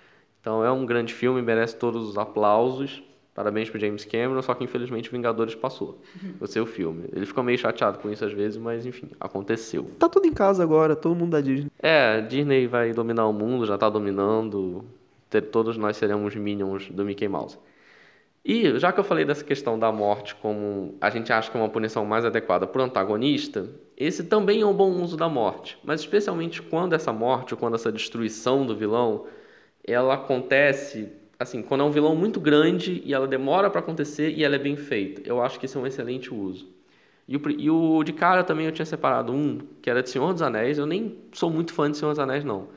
Então é um grande filme, merece todos os aplausos. Parabéns pro James Cameron, só que infelizmente Vingadores passou. O seu filme. Ele ficou meio chateado com isso às vezes, mas enfim, aconteceu. Tá tudo em casa agora, todo mundo da Disney. É, Disney vai dominar o mundo, já tá dominando. Todos nós seremos minions do Mickey Mouse. E já que eu falei dessa questão da morte como a gente acha que é uma punição mais adequada para o antagonista, esse também é um bom uso da morte. Mas especialmente quando essa morte ou quando essa destruição do vilão ela acontece assim, quando é um vilão muito grande e ela demora para acontecer e ela é bem feita. Eu acho que isso é um excelente uso. E o, e o de cara também eu tinha separado um, que era de Senhor dos Anéis. Eu nem sou muito fã de Senhor dos Anéis, não.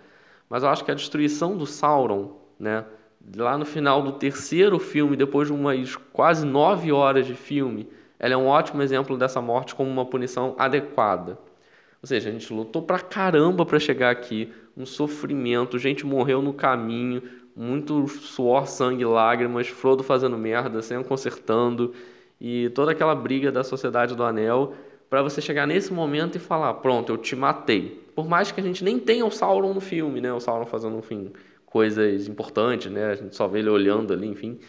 Mas eu acho que a destruição do Sauron, né? Lá no final do terceiro filme, depois de umas quase nove horas de filme, ela é um ótimo exemplo dessa morte como uma punição adequada. Ou seja, a gente lutou pra caramba para chegar aqui, um sofrimento, gente morreu no caminho, muito suor, sangue, lágrimas, Frodo fazendo merda, Sam consertando e toda aquela briga da Sociedade do Anel para você chegar nesse momento e falar, pronto, eu te matei. Por mais que a gente nem tenha o Sauron no filme, né? O Sauron fazendo, enfim, coisas importantes, né? A gente só vê ele olhando ali, enfim.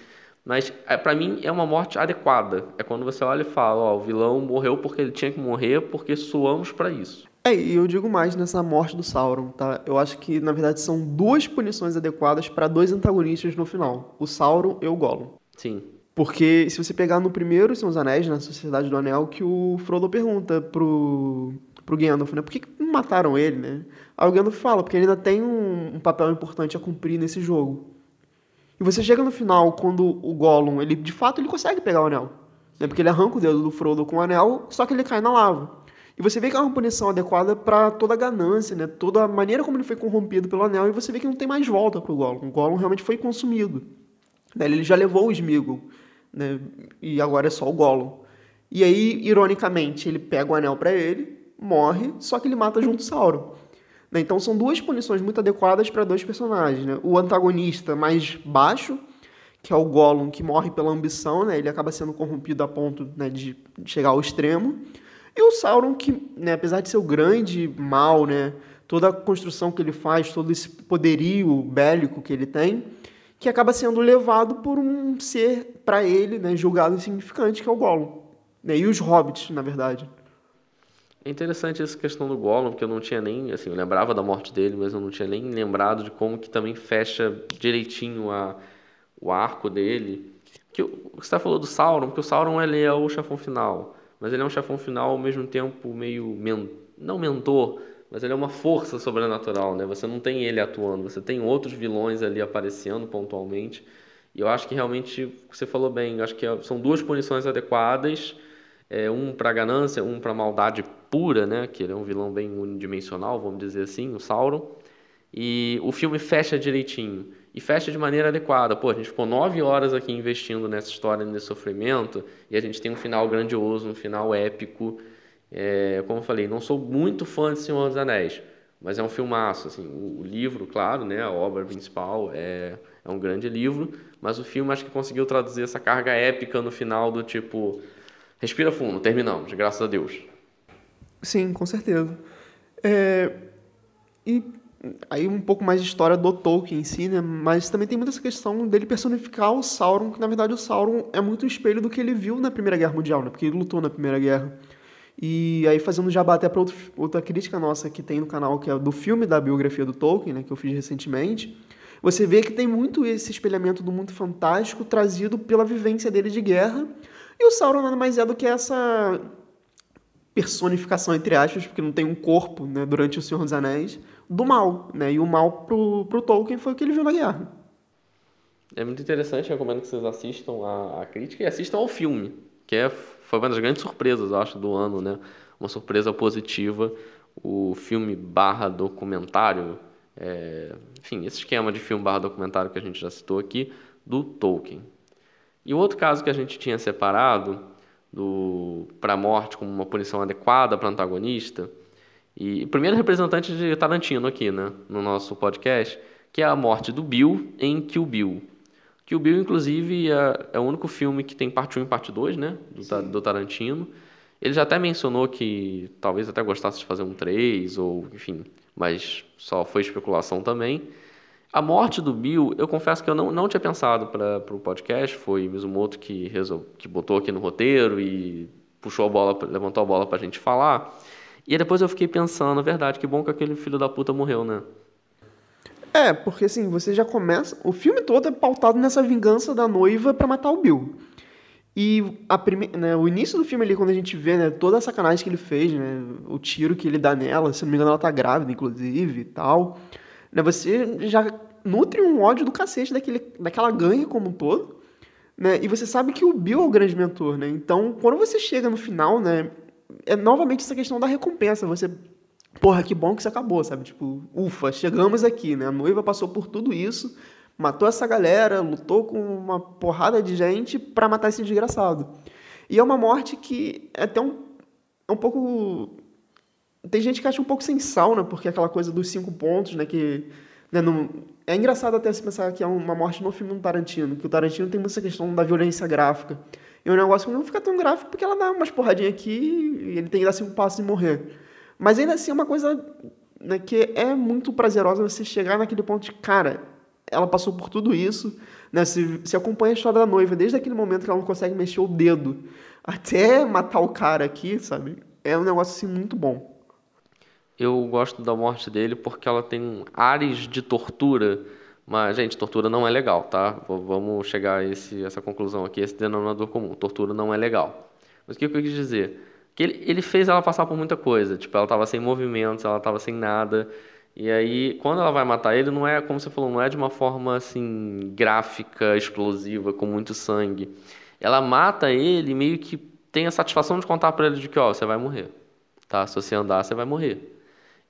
Mas é, para mim é uma morte adequada. É quando você olha e fala, ó, o vilão morreu porque ele tinha que morrer, porque suamos para isso. É, e eu digo mais nessa morte do Sauron, tá? Eu acho que, na verdade, são duas punições adequadas para dois antagonistas no final: o Sauron e o Gollum. Sim. Porque se você pegar no primeiro São os Anéis, na Sociedade do Anel, que o Frodo pergunta pro, pro Gandalf, né? Por que, que mataram ele, né? Aí o Gandalf fala, porque ele ainda tem um, um papel importante a cumprir nesse jogo. E você chega no final, quando o Gollum, ele de fato ele consegue pegar o anel. Né? Porque ele arranca o dedo do Frodo com o anel, só que ele cai na lava. E você vê que é uma punição adequada para toda a ganância, né? Toda a maneira como ele foi corrompido pelo anel, e você vê que não tem mais volta pro Gollum. O Gollum realmente foi consumido. Né? Ele já levou o Sméagol, né? E agora é só o Gollum. E aí, ironicamente, ele pega o anel para ele, morre, só que ele mata junto o Sauron. Né? Então são duas punições muito adequadas para dois personagens. Né? O antagonista mais baixo, que é o Gollum, que morre pela ambição, né? ele acaba sendo corrompido a ponto né, de chegar ao extremo. E o Sauron, que, né, apesar de ser o grande mal, né, toda a construção que ele faz, todo esse poderio bélico que ele tem, que acaba sendo levado por um ser, para ele, né, julgado insignificante, que é o Gollum. Né, e os hobbits, na verdade. É interessante essa questão do Gollum, porque eu não tinha nem, assim, eu lembrava da morte dele, mas eu não tinha nem lembrado de como que também fecha direitinho a, o arco dele. Que você está falando do Sauron, porque o Sauron ele é o chefão final mas ele é um chefão final ao mesmo tempo meio men não mentor, mas ele é uma força sobrenatural, né? Você não tem ele atuando, você tem outros vilões ali aparecendo pontualmente. E eu acho que realmente você falou bem, acho que é, são duas punições adequadas, é, um para ganância, um para maldade pura, né? Que ele é um vilão bem unidimensional, vamos dizer assim, o Sauron. E o filme fecha direitinho e fecha de maneira adequada. Pô, a gente ficou nove horas aqui investindo nessa história, nesse sofrimento, e a gente tem um final grandioso, um final épico. É, como eu falei, não sou muito fã de Senhor dos Anéis, mas é um filmaço. Assim, o, o livro, claro, né, a obra principal é, é um grande livro, mas o filme acho que conseguiu traduzir essa carga épica no final do tipo, respira fundo, terminamos, graças a Deus. Sim, com certeza. É, e aí um pouco mais de história do Tolkien em si, né? Mas também tem muita essa questão dele personificar o Sauron, que na verdade o Sauron é muito o espelho do que ele viu na Primeira Guerra Mundial, né? Porque ele lutou na Primeira Guerra. E aí, fazendo jabá até para outra crítica nossa que tem no canal, que é do filme da biografia do Tolkien, né, que eu fiz recentemente, você vê que tem muito esse espelhamento do mundo fantástico trazido pela vivência dele de guerra. E o Sauron nada mais é do que essa personificação, entre aspas, porque não tem um corpo né, durante o Senhor dos Anéis, do mal. Né? E o mal pro, pro Tolkien foi o que ele viu na guerra. É muito interessante, recomendo que vocês assistam a, a crítica e assistam ao filme, que é, foi uma das grandes surpresas, acho, do ano, né? Uma surpresa positiva. O filme barra documentário, é, enfim, esse esquema de filme barra documentário que a gente já citou aqui, do Tolkien. E o outro caso que a gente tinha separado, para a morte como uma punição adequada para o antagonista, e o primeiro representante de Tarantino aqui, né, no nosso podcast, que é a morte do Bill em Kill Bill. Kill Bill, inclusive, é, é o único filme que tem parte 1 e parte 2, né, do, do Tarantino. Ele já até mencionou que talvez até gostasse de fazer um 3, ou enfim, mas só foi especulação também. A morte do Bill, eu confesso que eu não, não tinha pensado para o podcast, foi Mizumoto que, resol... que botou aqui no roteiro e puxou a bola, levantou a bola para a gente falar. E depois eu fiquei pensando, verdade, que bom que aquele filho da puta morreu, né? É, porque assim, você já começa. O filme todo é pautado nessa vingança da noiva para matar o Bill. E a prime... Né, o início do filme ali, quando a gente vê né, toda a sacanagem que ele fez, né, o tiro que ele dá nela, se não me engano, ela tá grávida, inclusive, e tal. Né, você já nutre um ódio do cacete daquele, daquela gangue como um todo. Né, e você sabe que o Bill é o grande mentor, né? Então, quando você chega no final, né, é novamente essa questão da recompensa. Você, porra, que bom que isso acabou, sabe? Tipo, ufa, chegamos aqui, né? A noiva passou por tudo isso matou essa galera, lutou com uma porrada de gente para matar esse desgraçado. E é uma morte que é até um, é um pouco. Tem gente que acha um pouco sem sal, né? Porque é aquela coisa dos cinco pontos, né? Que. Né, não... É engraçado até se pensar que é uma morte no filme do Tarantino, que o Tarantino tem muita questão da violência gráfica. E o negócio não fica tão gráfico porque ela dá umas porradinhas aqui e ele tem que dar cinco passos e morrer. Mas ainda assim é uma coisa né, que é muito prazerosa você chegar naquele ponto de, cara, ela passou por tudo isso. Né? Se, se acompanha a história da noiva, desde aquele momento que ela não consegue mexer o dedo até matar o cara aqui, sabe? É um negócio assim muito bom. Eu gosto da morte dele porque ela tem ares de tortura. Mas, gente, tortura não é legal, tá? Vamos chegar a esse, essa conclusão aqui, esse denominador comum. Tortura não é legal. Mas o que eu quis dizer? Que ele, ele fez ela passar por muita coisa. Tipo, ela estava sem movimentos, ela estava sem nada. E aí, quando ela vai matar ele, não é, como você falou, não é de uma forma assim gráfica, explosiva, com muito sangue. Ela mata ele meio que tem a satisfação de contar para ele de que, ó, você vai morrer. Tá? Se você andar, você vai morrer.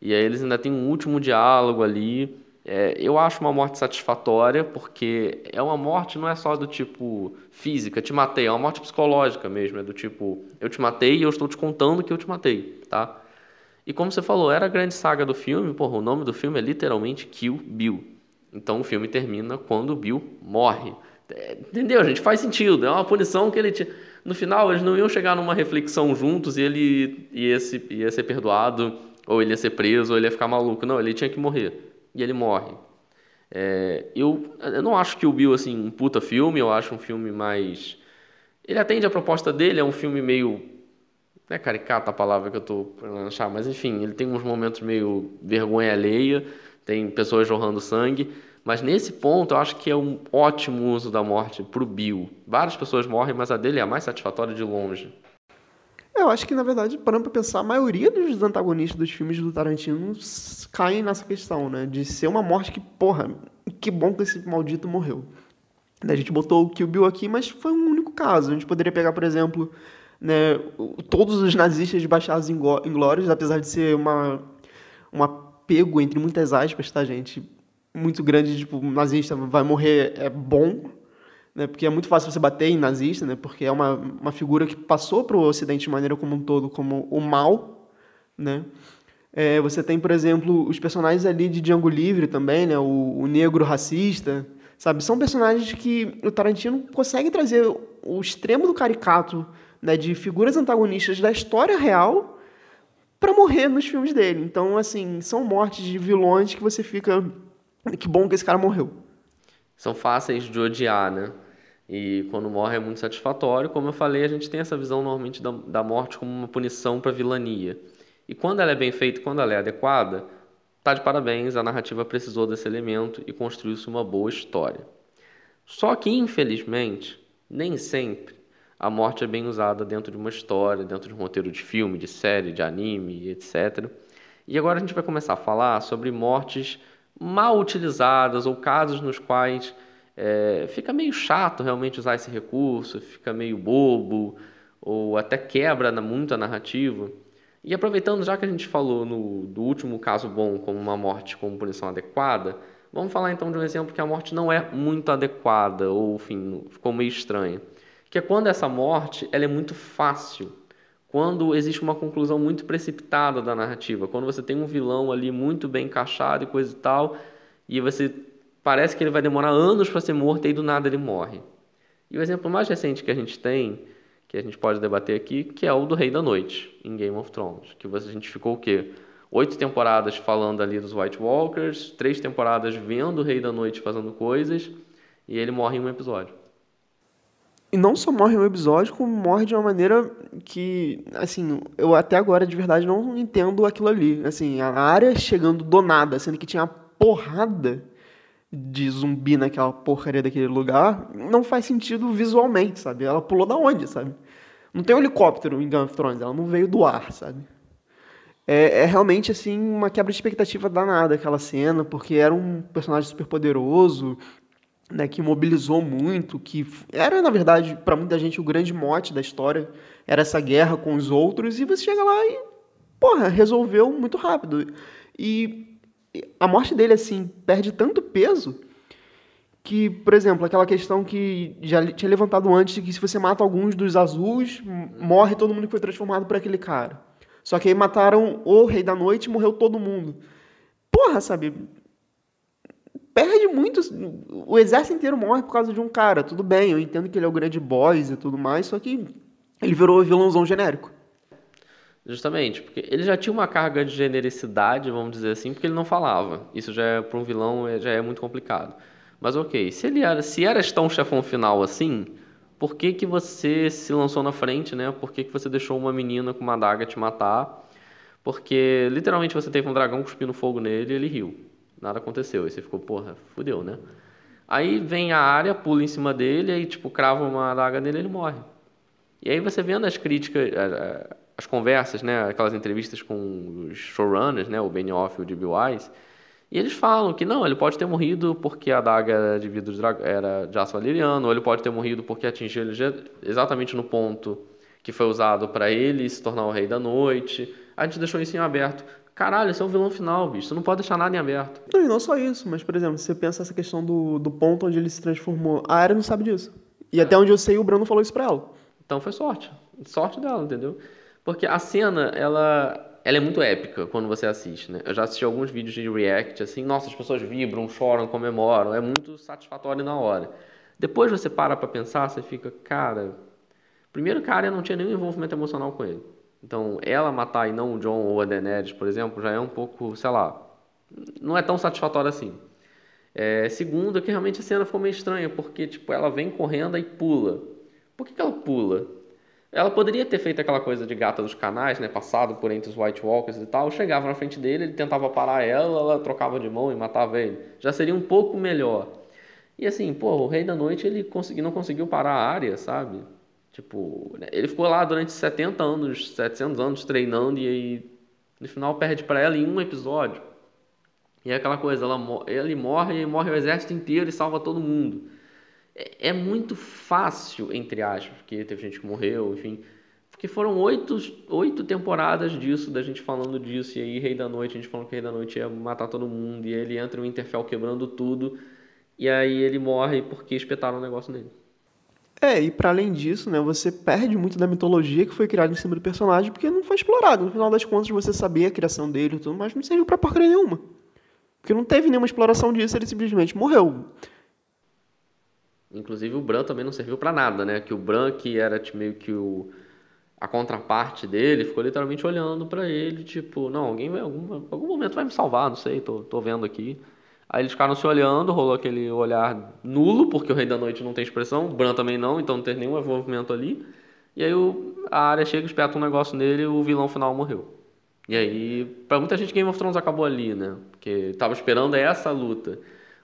E aí eles ainda têm um último diálogo ali. É, eu acho uma morte satisfatória, porque é uma morte não é só do tipo física, te matei, é uma morte psicológica mesmo, é do tipo, eu te matei e eu estou te contando que eu te matei, tá? E como você falou, era a grande saga do filme, porra, o nome do filme é literalmente Kill Bill. Então o filme termina quando o Bill morre. É, entendeu, gente? Faz sentido. É uma punição que ele tinha. No final, eles não iam chegar numa reflexão juntos e ele ia, se, ia ser perdoado, ou ele ia ser preso, ou ele ia ficar maluco. Não, ele tinha que morrer. E ele morre. É, eu, eu não acho que o Bill, assim, um puta filme. Eu acho um filme mais... Ele atende a proposta dele, é um filme meio não é caricata a palavra que eu estou achar, mas enfim, ele tem uns momentos meio vergonha alheia, tem pessoas jorrando sangue, mas nesse ponto eu acho que é um ótimo uso da morte para o Bill. Várias pessoas morrem, mas a dele é a mais satisfatória de longe. Eu acho que, na verdade, parando para pensar, a maioria dos antagonistas dos filmes do Tarantino caem nessa questão, né? De ser uma morte que, porra, que bom que esse maldito morreu. A gente botou o Kill Bill aqui, mas foi um único caso. A gente poderia pegar, por exemplo, né, todos os nazistas de Baixados Inglórios, apesar de ser uma, um apego, entre muitas aspas, tá, gente? Muito grande, tipo, nazista vai morrer é bom, né? Porque é muito fácil você bater em nazista, né? Porque é uma, uma figura que passou para o Ocidente de maneira como um todo como o mal, né? É, você tem, por exemplo, os personagens ali de Django Livre também, né? O, o negro racista, sabe? São personagens que o Tarantino consegue trazer o extremo do caricato né, de figuras antagonistas da história real para morrer nos filmes dele. Então, assim, são mortes de vilões que você fica. Que bom que esse cara morreu. São fáceis de odiar, né? E quando morre é muito satisfatório. Como eu falei, a gente tem essa visão normalmente da, da morte como uma punição para vilania. E quando ela é bem feita, quando ela é adequada, tá de parabéns, a narrativa precisou desse elemento e construiu-se uma boa história. Só que, infelizmente, nem sempre a morte é bem usada dentro de uma história, dentro de um roteiro de filme, de série, de anime, etc. E agora a gente vai começar a falar sobre mortes mal utilizadas ou casos nos quais é, fica meio chato realmente usar esse recurso, fica meio bobo ou até quebra muito a narrativa. E aproveitando, já que a gente falou no, do último caso bom como uma morte com punição adequada, vamos falar então de um exemplo que a morte não é muito adequada ou, enfim, ficou meio estranha. Que é quando essa morte ela é muito fácil, quando existe uma conclusão muito precipitada da narrativa, quando você tem um vilão ali muito bem encaixado e coisa e tal, e você parece que ele vai demorar anos para ser morto e do nada ele morre. E o exemplo mais recente que a gente tem, que a gente pode debater aqui, que é o do Rei da Noite, em Game of Thrones, que a gente ficou o quê? Oito temporadas falando ali dos White Walkers, três temporadas vendo o Rei da Noite fazendo coisas, e ele morre em um episódio. E não só morre no episódio, como morre de uma maneira que, assim, eu até agora de verdade não entendo aquilo ali. Assim, a área chegando do nada, sendo que tinha uma porrada de zumbi naquela porcaria daquele lugar, não faz sentido visualmente, sabe? Ela pulou da onde, sabe? Não tem um helicóptero em Game of Thrones, ela não veio do ar, sabe? É, é, realmente, assim, uma quebra de expectativa danada aquela cena, porque era um personagem super poderoso, né, que mobilizou muito, que era, na verdade, para muita gente o grande mote da história, era essa guerra com os outros, e você chega lá e, porra, resolveu muito rápido. E a morte dele, assim, perde tanto peso que, por exemplo, aquela questão que já tinha levantado antes, que se você mata alguns dos azuis, morre todo mundo que foi transformado por aquele cara. Só que aí mataram o Rei da Noite e morreu todo mundo. Porra, sabe? perde muito. O exército inteiro morre por causa de um cara. Tudo bem, eu entendo que ele é o grande boss e tudo mais, só que ele virou vilãozão genérico. Justamente, porque ele já tinha uma carga de genericidade, vamos dizer assim, porque ele não falava. Isso já é para um vilão é, já é muito complicado. Mas ok, se ele era, se era tão chefão final assim, por que que você se lançou na frente, né? Por que que você deixou uma menina com uma adaga te matar? Porque literalmente você teve um dragão cuspindo fogo nele e ele riu nada aconteceu. Aí você ficou, porra, fudeu, né? Aí vem a área, pula em cima dele, aí tipo, crava uma adaga nele e ele morre. E aí você vendo as críticas, as conversas, né, aquelas entrevistas com os showrunners, né, o Benioff e o D.B. Wise, e eles falam que não, ele pode ter morrido porque a adaga era de vidro era de aço valeriano, ou ele pode ter morrido porque atingiu ele exatamente no ponto que foi usado para ele se tornar o rei da noite. A gente deixou isso em aberto. Caralho, esse é o vilão final, bicho. Você não pode deixar nada em aberto. Não, e não só isso, mas, por exemplo, você pensa essa questão do, do ponto onde ele se transformou. A área não sabe disso. E até onde eu sei, o Bruno falou isso pra ela. Então foi sorte. Sorte dela, entendeu? Porque a cena, ela, ela é muito épica quando você assiste, né? Eu já assisti alguns vídeos de react, assim, nossa, as pessoas vibram, choram, comemoram. É muito satisfatório na hora. Depois você para pra pensar, você fica, cara... Primeiro, cara, não tinha nenhum envolvimento emocional com ele. Então, ela matar e não o John ou a Daenerys, por exemplo, já é um pouco, sei lá, não é tão satisfatório assim. É, segundo, que realmente a cena ficou meio estranha, porque tipo, ela vem correndo e pula. Por que, que ela pula? Ela poderia ter feito aquela coisa de gata dos canais, né? Passado por entre os White Walkers e tal. Chegava na frente dele, ele tentava parar ela, ela trocava de mão e matava ele. Já seria um pouco melhor. E assim, pô, o Rei da Noite ele consegui, não conseguiu parar a área, sabe? Tipo, né, ele ficou lá durante 70 anos, 700 anos treinando e aí no final perde para ela em um episódio. E é aquela coisa, ela, ele morre e morre o exército inteiro e salva todo mundo. É, é muito fácil, entre aspas, porque teve gente que morreu, enfim. Porque foram oito, oito temporadas disso, da gente falando disso, e aí Rei da Noite, a gente falando que Rei da Noite ia matar todo mundo, e ele entra no Interfell quebrando tudo, e aí ele morre porque espetaram um negócio nele. É, e para além disso, né, você perde muito da mitologia que foi criada em cima do personagem porque não foi explorado. No final das contas, você sabia a criação dele e tudo, mas não serviu pra porcaria nenhuma. Porque não teve nenhuma exploração disso, ele simplesmente morreu. Inclusive o Bran também não serviu para nada, né? Que o Bran, que era meio que o a contraparte dele, ficou literalmente olhando para ele, tipo, não, alguém vai algum, algum momento vai me salvar, não sei, tô, tô vendo aqui. Aí eles ficaram se olhando, rolou aquele olhar nulo, porque o Rei da Noite não tem expressão, o Bran também não, então não tem nenhum envolvimento ali. E aí o, a área chega, espeta um negócio nele e o vilão final morreu. E aí, pra muita gente, Game of Thrones acabou ali, né? Porque tava esperando essa luta.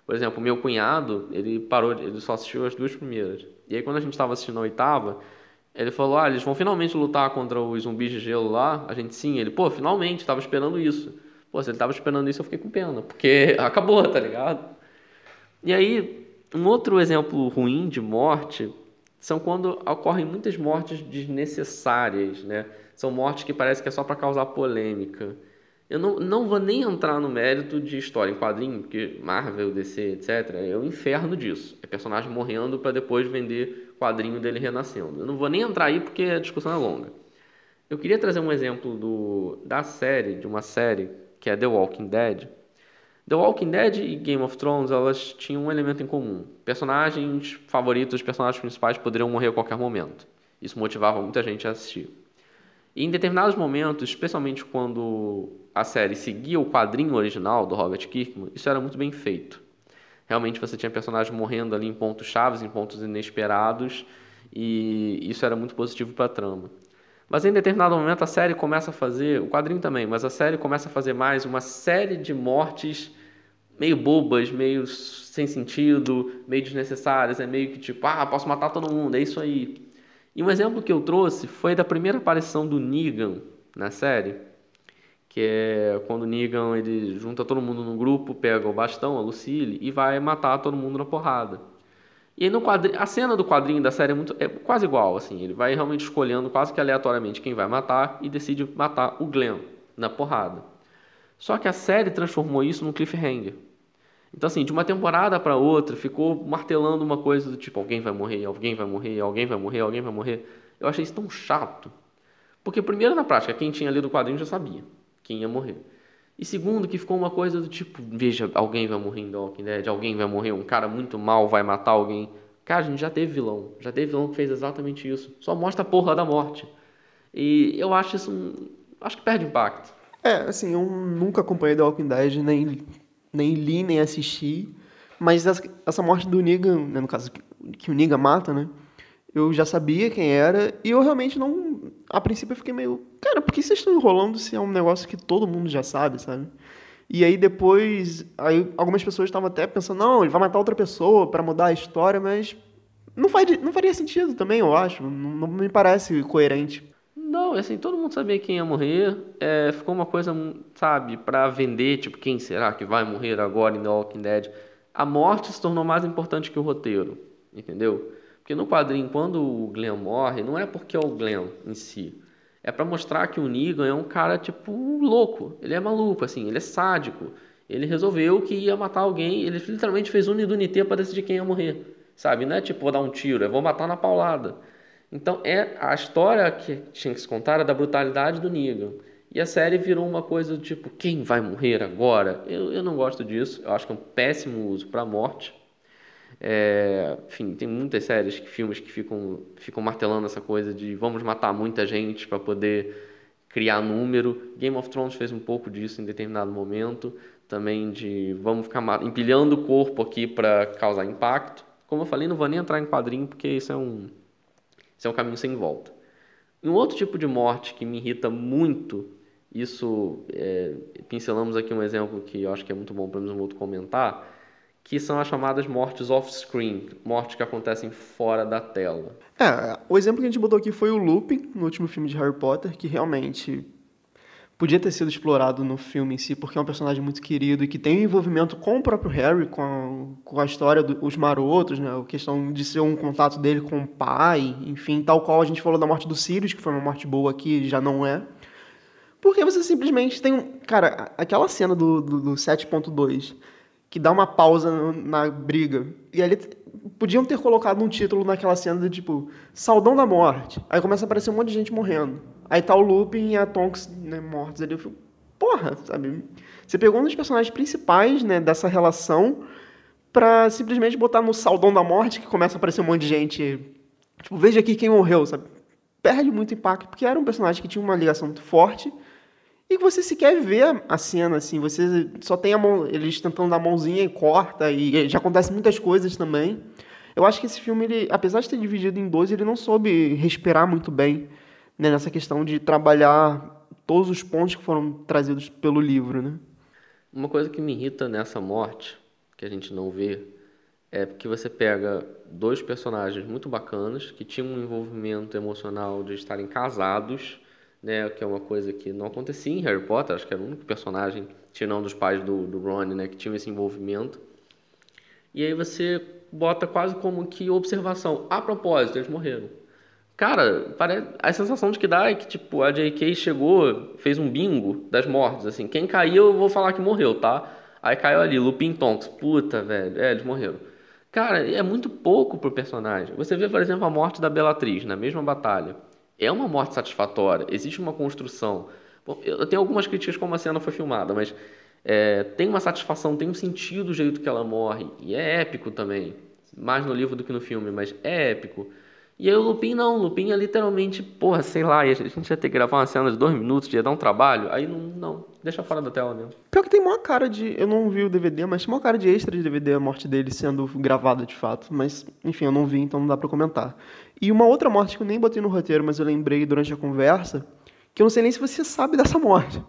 Por exemplo, meu cunhado, ele parou, ele só assistiu as duas primeiras. E aí quando a gente estava assistindo a oitava, ele falou: "Ah, eles vão finalmente lutar contra os zumbis de gelo lá". A gente sim, ele: "Pô, finalmente, tava esperando isso". Pô, se ele tava esperando isso, eu fiquei com pena, porque [LAUGHS] acabou, tá ligado? E aí, um outro exemplo ruim de morte são quando ocorrem muitas mortes desnecessárias, né? São mortes que parece que é só para causar polêmica. Eu não, não vou nem entrar no mérito de história em quadrinho, porque Marvel, DC, etc., é o inferno disso. É personagem morrendo para depois vender quadrinho dele renascendo. Eu não vou nem entrar aí porque a discussão é longa. Eu queria trazer um exemplo do, da série, de uma série que é The Walking Dead. The Walking Dead e Game of Thrones, elas tinham um elemento em comum. Personagens favoritos, personagens principais poderiam morrer a qualquer momento. Isso motivava muita gente a assistir. E em determinados momentos, especialmente quando a série seguia o quadrinho original do Robert Kirkman, isso era muito bem feito. Realmente você tinha personagens morrendo ali em pontos chaves, em pontos inesperados, e isso era muito positivo para a trama. Mas em determinado momento a série começa a fazer, o quadrinho também, mas a série começa a fazer mais uma série de mortes meio bobas, meio sem sentido, meio desnecessárias, é meio que tipo, ah, posso matar todo mundo, é isso aí. E um exemplo que eu trouxe foi da primeira aparição do Negan na série, que é quando o Negan ele junta todo mundo no grupo, pega o bastão, a Lucille e vai matar todo mundo na porrada. E aí no quadrinho, a cena do quadrinho da série é, muito, é quase igual, assim, ele vai realmente escolhendo quase que aleatoriamente quem vai matar e decide matar o Glenn na porrada. Só que a série transformou isso num cliffhanger. Então assim, de uma temporada para outra, ficou martelando uma coisa do tipo, alguém vai morrer, alguém vai morrer, alguém vai morrer, alguém vai morrer. Eu achei isso tão chato. Porque primeiro na prática, quem tinha lido o quadrinho já sabia quem ia morrer. E segundo, que ficou uma coisa do tipo, veja, alguém vai morrer em The Walking Dead, alguém vai morrer, um cara muito mal vai matar alguém. Cara, a gente já teve vilão, já teve vilão que fez exatamente isso. Só mostra a porra da morte. E eu acho isso, um, acho que perde impacto. É, assim, eu nunca acompanhei The Walking Dead, nem, nem li, nem assisti. Mas essa, essa morte do Negan, né, no caso, que o Negan mata, né? Eu já sabia quem era e eu realmente não. A princípio eu fiquei meio. Cara, por que vocês estão enrolando se é um negócio que todo mundo já sabe, sabe? E aí depois. Aí algumas pessoas estavam até pensando, não, ele vai matar outra pessoa para mudar a história, mas. Não, faz, não faria sentido também, eu acho. Não, não me parece coerente. Não, assim, todo mundo sabia quem ia morrer. É, ficou uma coisa, sabe, para vender, tipo, quem será que vai morrer agora em The Walking Dead? A morte se tornou mais importante que o roteiro, entendeu? Porque no quadrinho, quando o Glenn morre, não é porque é o Glenn em si. É para mostrar que o Negan é um cara, tipo, louco. Ele é maluco, assim, ele é sádico. Ele resolveu que ia matar alguém, ele literalmente fez um Nidunité para decidir quem ia morrer. Sabe? Não é tipo, vou dar um tiro, é vou matar na paulada. Então, é a história que tinha que se contar era da brutalidade do Negan. E a série virou uma coisa do tipo, quem vai morrer agora? Eu, eu não gosto disso, eu acho que é um péssimo uso para morte. É, enfim, tem muitas séries, filmes que ficam, ficam martelando essa coisa de vamos matar muita gente para poder criar número. Game of Thrones fez um pouco disso em determinado momento, também de vamos ficar empilhando o corpo aqui para causar impacto. Como eu falei, não vou nem entrar em quadrinho porque isso é um, isso é um caminho sem volta. Um outro tipo de morte que me irrita muito, isso é, pincelamos aqui um exemplo que eu acho que é muito bom para um outro comentar, que são as chamadas mortes off-screen, mortes que acontecem fora da tela. É, o exemplo que a gente botou aqui foi o Lupin, no último filme de Harry Potter, que realmente podia ter sido explorado no filme em si, porque é um personagem muito querido e que tem um envolvimento com o próprio Harry, com a, com a história dos marotos, né? a questão de ser um contato dele com o pai, enfim, tal qual a gente falou da morte do Sirius, que foi uma morte boa aqui, já não é. Porque você simplesmente tem um... Cara, aquela cena do, do, do 7.2 que dá uma pausa na briga. E ali podiam ter colocado um título naquela cena de tipo, Saudão da Morte. Aí começa a aparecer um monte de gente morrendo. Aí tá o Lupin e a Tonks né, mortos ali. Eu fico, porra, sabe? Você pegou um dos personagens principais né, dessa relação pra simplesmente botar no Saudão da Morte, que começa a aparecer um monte de gente. Tipo, veja aqui quem morreu, sabe? Perde muito impacto, porque era um personagem que tinha uma ligação muito forte e você sequer vê a cena, assim, você só tem a mão, eles tentando dar a mãozinha e corta, e já acontece muitas coisas também. Eu acho que esse filme, ele, apesar de ter dividido em dois, ele não soube respirar muito bem né, nessa questão de trabalhar todos os pontos que foram trazidos pelo livro, né? Uma coisa que me irrita nessa morte, que a gente não vê, é porque você pega dois personagens muito bacanas, que tinham um envolvimento emocional de estarem casados, né, que é uma coisa que não acontecia em Harry Potter, acho que era o único personagem, tirando dos pais do, do Ron, né, que tinham esse envolvimento. E aí você bota quase como que observação. A propósito, eles morreram. Cara, parece, a sensação de que dá é que, tipo, a J.K. chegou, fez um bingo das mortes, assim. Quem caiu, eu vou falar que morreu, tá? Aí caiu ali, Lupin Tonks. Puta, velho. É, eles morreram. Cara, é muito pouco pro personagem. Você vê, por exemplo, a morte da Bellatrix na mesma batalha é uma morte satisfatória, existe uma construção. Eu tenho algumas críticas como a cena foi filmada, mas é, tem uma satisfação, tem um sentido o jeito que ela morre, e é épico também. Mais no livro do que no filme, mas é épico. E aí o Lupin não, o Lupin é literalmente, porra, sei lá, a gente ia ter que gravar uma cena de dois minutos, ia dar um trabalho, aí não, não, deixa fora da tela mesmo. Pior que tem uma cara de, eu não vi o DVD, mas tem uma cara de extra de DVD a morte dele sendo gravada de fato, mas enfim, eu não vi, então não dá pra comentar. E uma outra morte que eu nem botei no roteiro, mas eu lembrei durante a conversa, que eu não sei nem se você sabe dessa morte.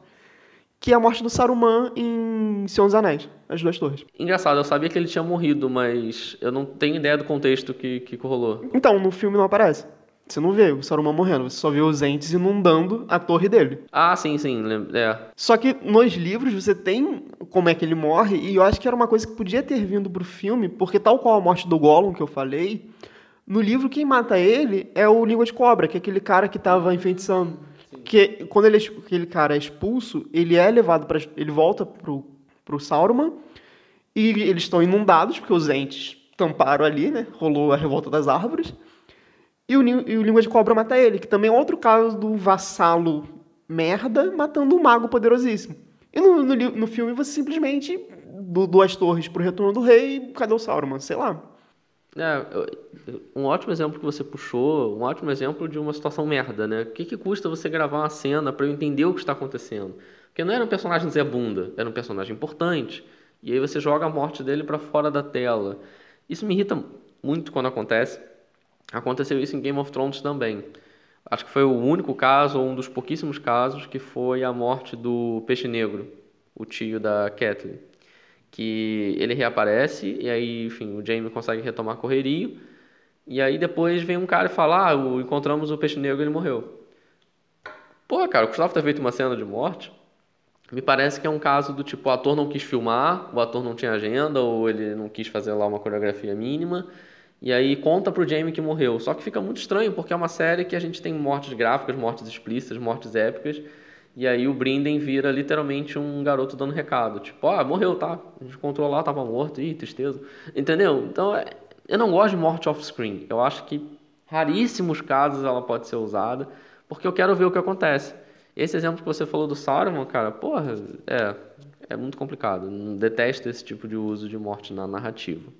Que é a morte do Saruman em Senhor dos Anéis, As Duas Torres. Engraçado, eu sabia que ele tinha morrido, mas eu não tenho ideia do contexto que, que rolou. Então, no filme não aparece. Você não vê o Saruman morrendo, você só vê os entes inundando a torre dele. Ah, sim, sim, é. Só que nos livros você tem como é que ele morre, e eu acho que era uma coisa que podia ter vindo pro filme, porque tal qual a morte do Gollum que eu falei, no livro, quem mata ele é o Língua de Cobra, que é aquele cara que estava enfeitiçando. Que quando ele, aquele cara é expulso, ele é levado para. Ele volta pro, pro Sauron e eles estão inundados, porque os entes tamparam ali, né? Rolou a revolta das árvores. E o, e o Língua de Cobra mata ele, que também é outro caso do vassalo merda matando um mago poderosíssimo. E no, no, no filme você simplesmente do Duas Torres pro Retorno do Rei, cadê o Sauron? Sei lá. É, um ótimo exemplo que você puxou, um ótimo exemplo de uma situação merda, né? O que, que custa você gravar uma cena para eu entender o que está acontecendo? Porque não era um personagem Zé Bunda, era um personagem importante. E aí você joga a morte dele para fora da tela. Isso me irrita muito quando acontece. Aconteceu isso em Game of Thrones também. Acho que foi o único caso, ou um dos pouquíssimos casos, que foi a morte do Peixe Negro, o tio da Catelyn que ele reaparece e aí, enfim, o Jamie consegue retomar a correria. E aí depois vem um cara e fala: "Ah, encontramos o peixe negro, e ele morreu". Pô, cara, o Gustavo ter feito uma cena de morte. Me parece que é um caso do tipo, o ator não quis filmar, o ator não tinha agenda ou ele não quis fazer lá uma coreografia mínima. E aí conta pro Jamie que morreu. Só que fica muito estranho, porque é uma série que a gente tem mortes gráficas, mortes explícitas, mortes épicas. E aí o Brinden vira literalmente um garoto dando recado. Tipo, ah, morreu, tá? A gente encontrou lá, tava morto. Ih, tristeza. Entendeu? Então, é... eu não gosto de morte off-screen. Eu acho que raríssimos casos ela pode ser usada, porque eu quero ver o que acontece. Esse exemplo que você falou do Saruman, cara, porra, é, é muito complicado. Detesto esse tipo de uso de morte na narrativa.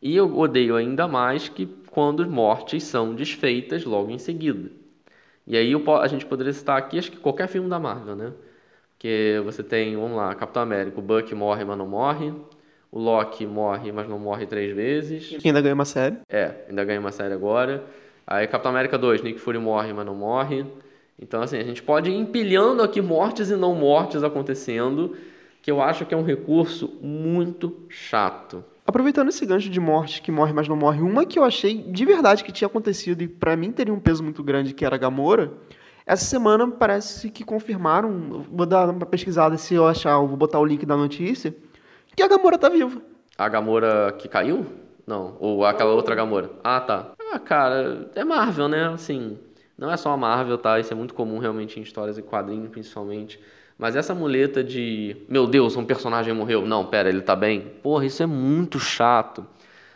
E eu odeio ainda mais que quando mortes são desfeitas logo em seguida. E aí a gente poderia citar aqui, acho que qualquer filme da Marvel, né? Porque você tem, vamos lá, Capitão América, o Buck morre, mas não morre. O Loki morre, mas não morre três vezes. E ainda ganha uma série. É, ainda ganha uma série agora. Aí Capitão América 2, Nick Fury morre, mas não morre. Então, assim, a gente pode ir empilhando aqui mortes e não mortes acontecendo, que eu acho que é um recurso muito chato. Aproveitando esse gancho de morte, que morre, mas não morre, uma que eu achei de verdade que tinha acontecido e para mim teria um peso muito grande, que era a Gamora, essa semana parece que confirmaram, vou dar uma pesquisada se eu achar, vou botar o link da notícia, que a Gamora tá viva. A Gamora que caiu? Não, ou aquela outra Gamora. Ah, tá. Ah, cara, é Marvel, né? Assim, não é só a Marvel, tá? Isso é muito comum realmente em histórias e quadrinhos, principalmente. Mas essa muleta de, meu Deus, um personagem morreu. Não, pera, ele tá bem. Porra, isso é muito chato.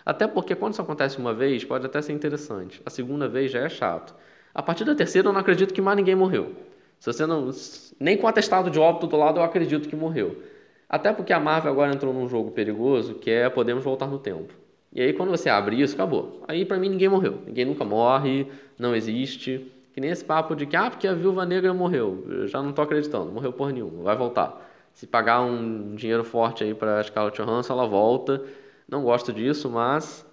Até porque quando isso acontece uma vez, pode até ser interessante. A segunda vez já é chato. A partir da terceira, eu não acredito que mais ninguém morreu. Se você não. Nem com atestado de óbito do lado, eu acredito que morreu. Até porque a Marvel agora entrou num jogo perigoso que é podemos voltar no tempo. E aí, quando você abre isso, acabou. Aí, para mim, ninguém morreu. Ninguém nunca morre, não existe. Que nem esse papo de que, ah, porque a viúva negra morreu. Eu já não tô acreditando, morreu por nenhum, vai voltar. Se pagar um dinheiro forte aí para Scarlett Johansson, ela volta. Não gosto disso, mas.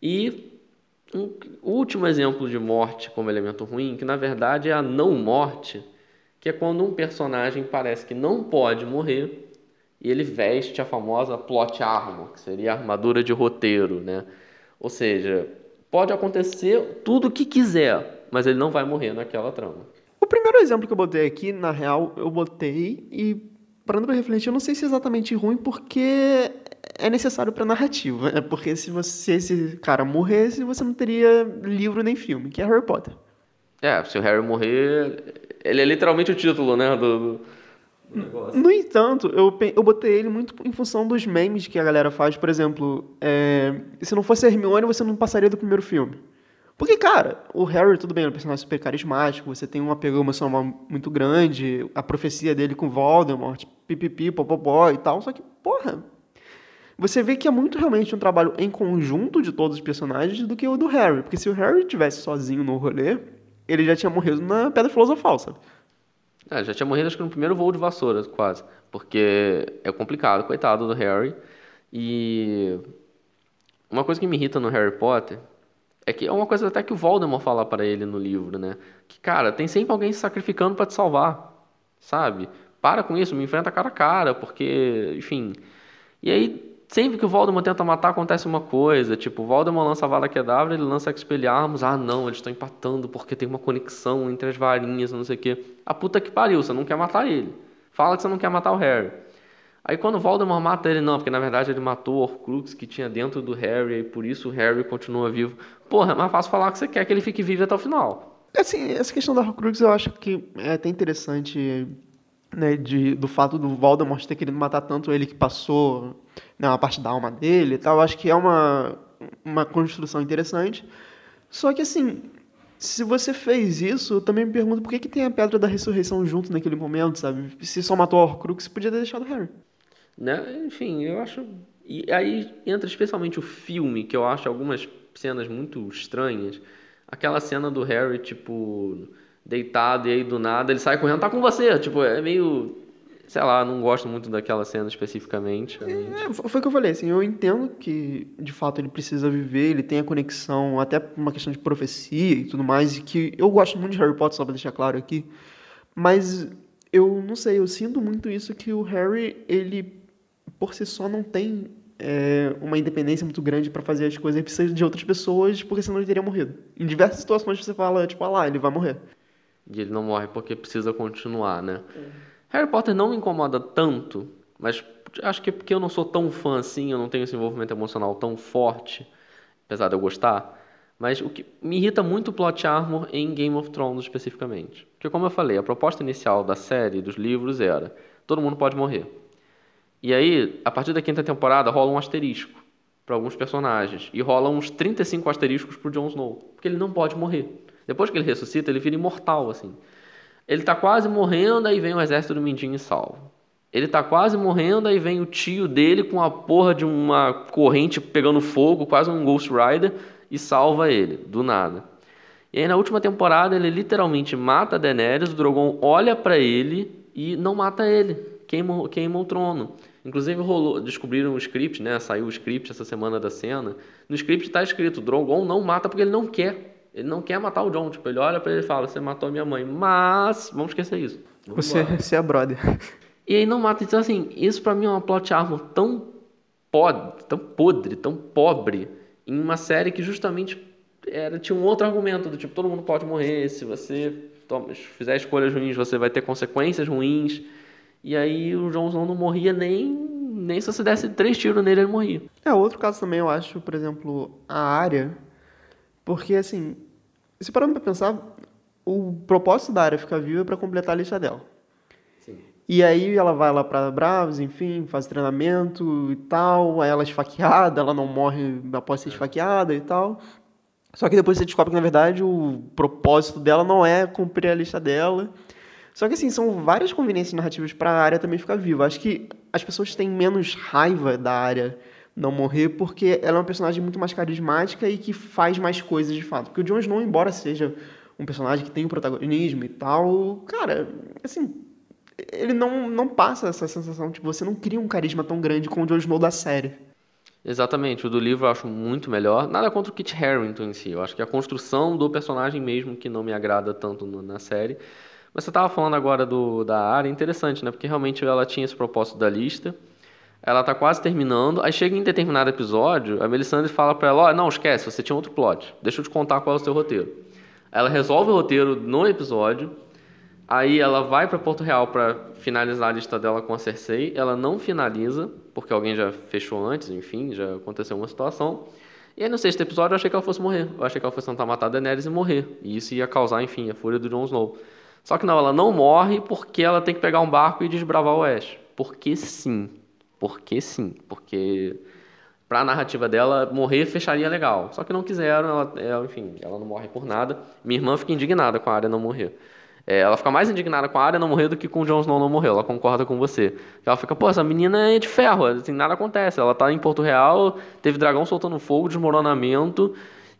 E um último exemplo de morte como elemento ruim, que na verdade é a não morte, que é quando um personagem parece que não pode morrer e ele veste a famosa plot armor, que seria a armadura de roteiro, né? Ou seja, pode acontecer tudo o que quiser, mas ele não vai morrer naquela trama. O primeiro exemplo que eu botei aqui, na real, eu botei e parando para refletir, eu não sei se é exatamente ruim porque é necessário para narrativa. É porque se você esse cara morresse, você não teria livro nem filme, que é Harry Potter. É, se o Harry morrer, ele é literalmente o título, né, do, do negócio. No entanto, eu, eu botei ele muito em função dos memes que a galera faz. Por exemplo, é, se não fosse Hermione, você não passaria do primeiro filme. Porque, cara, o Harry, tudo bem, é um personagem super carismático, você tem um apego emocional muito grande, a profecia dele com Voldemort, pipipi, popopó e tal, só que, porra, você vê que é muito realmente um trabalho em conjunto de todos os personagens do que o do Harry. Porque se o Harry tivesse sozinho no rolê, ele já tinha morrido na Pedra Filosofal, sabe? É, já tinha morrido acho que no primeiro voo de vassoura, quase. Porque é complicado, coitado do Harry. E uma coisa que me irrita no Harry Potter é que é uma coisa até que o Voldemort fala para ele no livro, né? Que, cara, tem sempre alguém se sacrificando para te salvar, sabe? Para com isso, me enfrenta cara a cara, porque, enfim. E aí, sempre que o Voldemort tenta matar, acontece uma coisa. Tipo, o Voldemort lança a Vada Kedavra, ele lança Expelliarmus. Ah, não, eles estão empatando porque tem uma conexão entre as varinhas, não sei o quê. A puta que pariu, você não quer matar ele. Fala que você não quer matar o Harry. Aí quando Voldemort mata ele, não, porque na verdade ele matou o Horcrux que tinha dentro do Harry e por isso o Harry continua vivo. Porra, é mais fácil falar que você quer que ele fique vivo até o final. Assim, essa questão da Horcrux eu acho que é até interessante, né, de, do fato do Voldemort ter querido matar tanto ele que passou né, uma parte da alma dele e tal. Eu acho que é uma, uma construção interessante. Só que assim, se você fez isso, eu também me pergunto por que, que tem a Pedra da Ressurreição junto naquele momento, sabe? Se só matou o Horcrux, podia ter deixado o Harry. Né? Enfim, eu acho. E aí entra especialmente o filme, que eu acho algumas cenas muito estranhas. Aquela cena do Harry, tipo, deitado e aí do nada ele sai correndo, tá com você. Tipo, é meio. Sei lá, não gosto muito daquela cena especificamente. É, foi o que eu falei, assim, eu entendo que de fato ele precisa viver, ele tem a conexão, até uma questão de profecia e tudo mais, e que eu gosto muito de Harry Potter, só pra deixar claro aqui. Mas eu não sei, eu sinto muito isso que o Harry, ele por si só não tem é, uma independência muito grande para fazer as coisas, ele precisa de outras pessoas, porque senão ele teria morrido. Em diversas situações você fala, tipo, ah lá, ele vai morrer. E ele não morre porque precisa continuar, né? É. Harry Potter não me incomoda tanto, mas acho que é porque eu não sou tão fã assim, eu não tenho esse envolvimento emocional tão forte, apesar de eu gostar. Mas o que me irrita muito o plot armor em Game of Thrones especificamente. Porque como eu falei, a proposta inicial da série, dos livros era, todo mundo pode morrer. E aí, a partir da quinta temporada, rola um asterisco para alguns personagens. E rola uns 35 asteriscos pro Jon Snow. Porque ele não pode morrer. Depois que ele ressuscita, ele vira imortal, assim. Ele tá quase morrendo, aí vem o exército do Mindinho e salva. Ele tá quase morrendo, aí vem o tio dele com a porra de uma corrente pegando fogo, quase um Ghost Rider, e salva ele, do nada. E aí na última temporada ele literalmente mata Daenerys, o Drogon olha para ele e não mata ele, queima, queima o trono. Inclusive rolou, descobriram o script, né? Saiu o script essa semana da cena. No script está escrito: Drogon não mata porque ele não quer. Ele não quer matar o John. Tipo, ele olha para ele e fala: Você matou minha mãe. Mas vamos esquecer isso. Vamos você, você é brother. [LAUGHS] E aí não mata. Então assim, isso para mim é uma plot armor tão podre, tão podre, tão pobre em uma série que justamente era tinha um outro argumento do tipo todo mundo pode morrer se você toma, fizer escolhas ruins você vai ter consequências ruins e aí o Snow não morria nem, nem se você desse três tiros nele, ele morria. É, outro caso também eu acho, por exemplo, a área. Porque, assim, se parando pra pensar, o propósito da área ficar viva é pra completar a lista dela. Sim. E aí ela vai lá pra Bravos, enfim, faz treinamento e tal, aí ela é esfaqueada, ela não morre após ser é. esfaqueada e tal. Só que depois você descobre que, na verdade, o propósito dela não é cumprir a lista dela, só que assim, são várias conveniências narrativas para a área também ficar viva. Acho que as pessoas têm menos raiva da área não morrer porque ela é uma personagem muito mais carismática e que faz mais coisas de fato. Porque o Jon Snow, embora seja um personagem que tem o protagonismo e tal, cara, assim, ele não, não passa essa sensação, tipo, você não cria um carisma tão grande com o Jon Snow da série. Exatamente, o do livro eu acho muito melhor. Nada contra o Kit Harington em si, eu acho que a construção do personagem mesmo que não me agrada tanto na série. Mas você estava falando agora do, da área, interessante, né? Porque realmente ela tinha esse propósito da lista. Ela tá quase terminando. Aí chega em determinado episódio, a Melisandre fala para ela: oh, não, esquece, você tinha outro plot. Deixa eu te contar qual é o seu roteiro. Ela resolve o roteiro no episódio. Aí ela vai para Porto Real para finalizar a lista dela com a Cersei. Ela não finaliza, porque alguém já fechou antes, enfim, já aconteceu uma situação. E aí no sexto episódio eu achei que ela fosse morrer. Eu achei que ela fosse tentar matar a Daenerys e morrer. E isso ia causar, enfim, a fúria do Jon Snow. Só que não, ela não morre porque ela tem que pegar um barco e desbravar o oeste. Porque sim. Porque sim. Porque pra narrativa dela, morrer fecharia legal. Só que não quiseram, ela, ela, enfim, ela não morre por nada. Minha irmã fica indignada com a área não morrer. É, ela fica mais indignada com a área não morrer do que com o Jon Snow não morrer. Ela concorda com você. Ela fica, pô, essa menina é de ferro, assim, nada acontece. Ela tá em Porto Real, teve dragão soltando fogo, desmoronamento.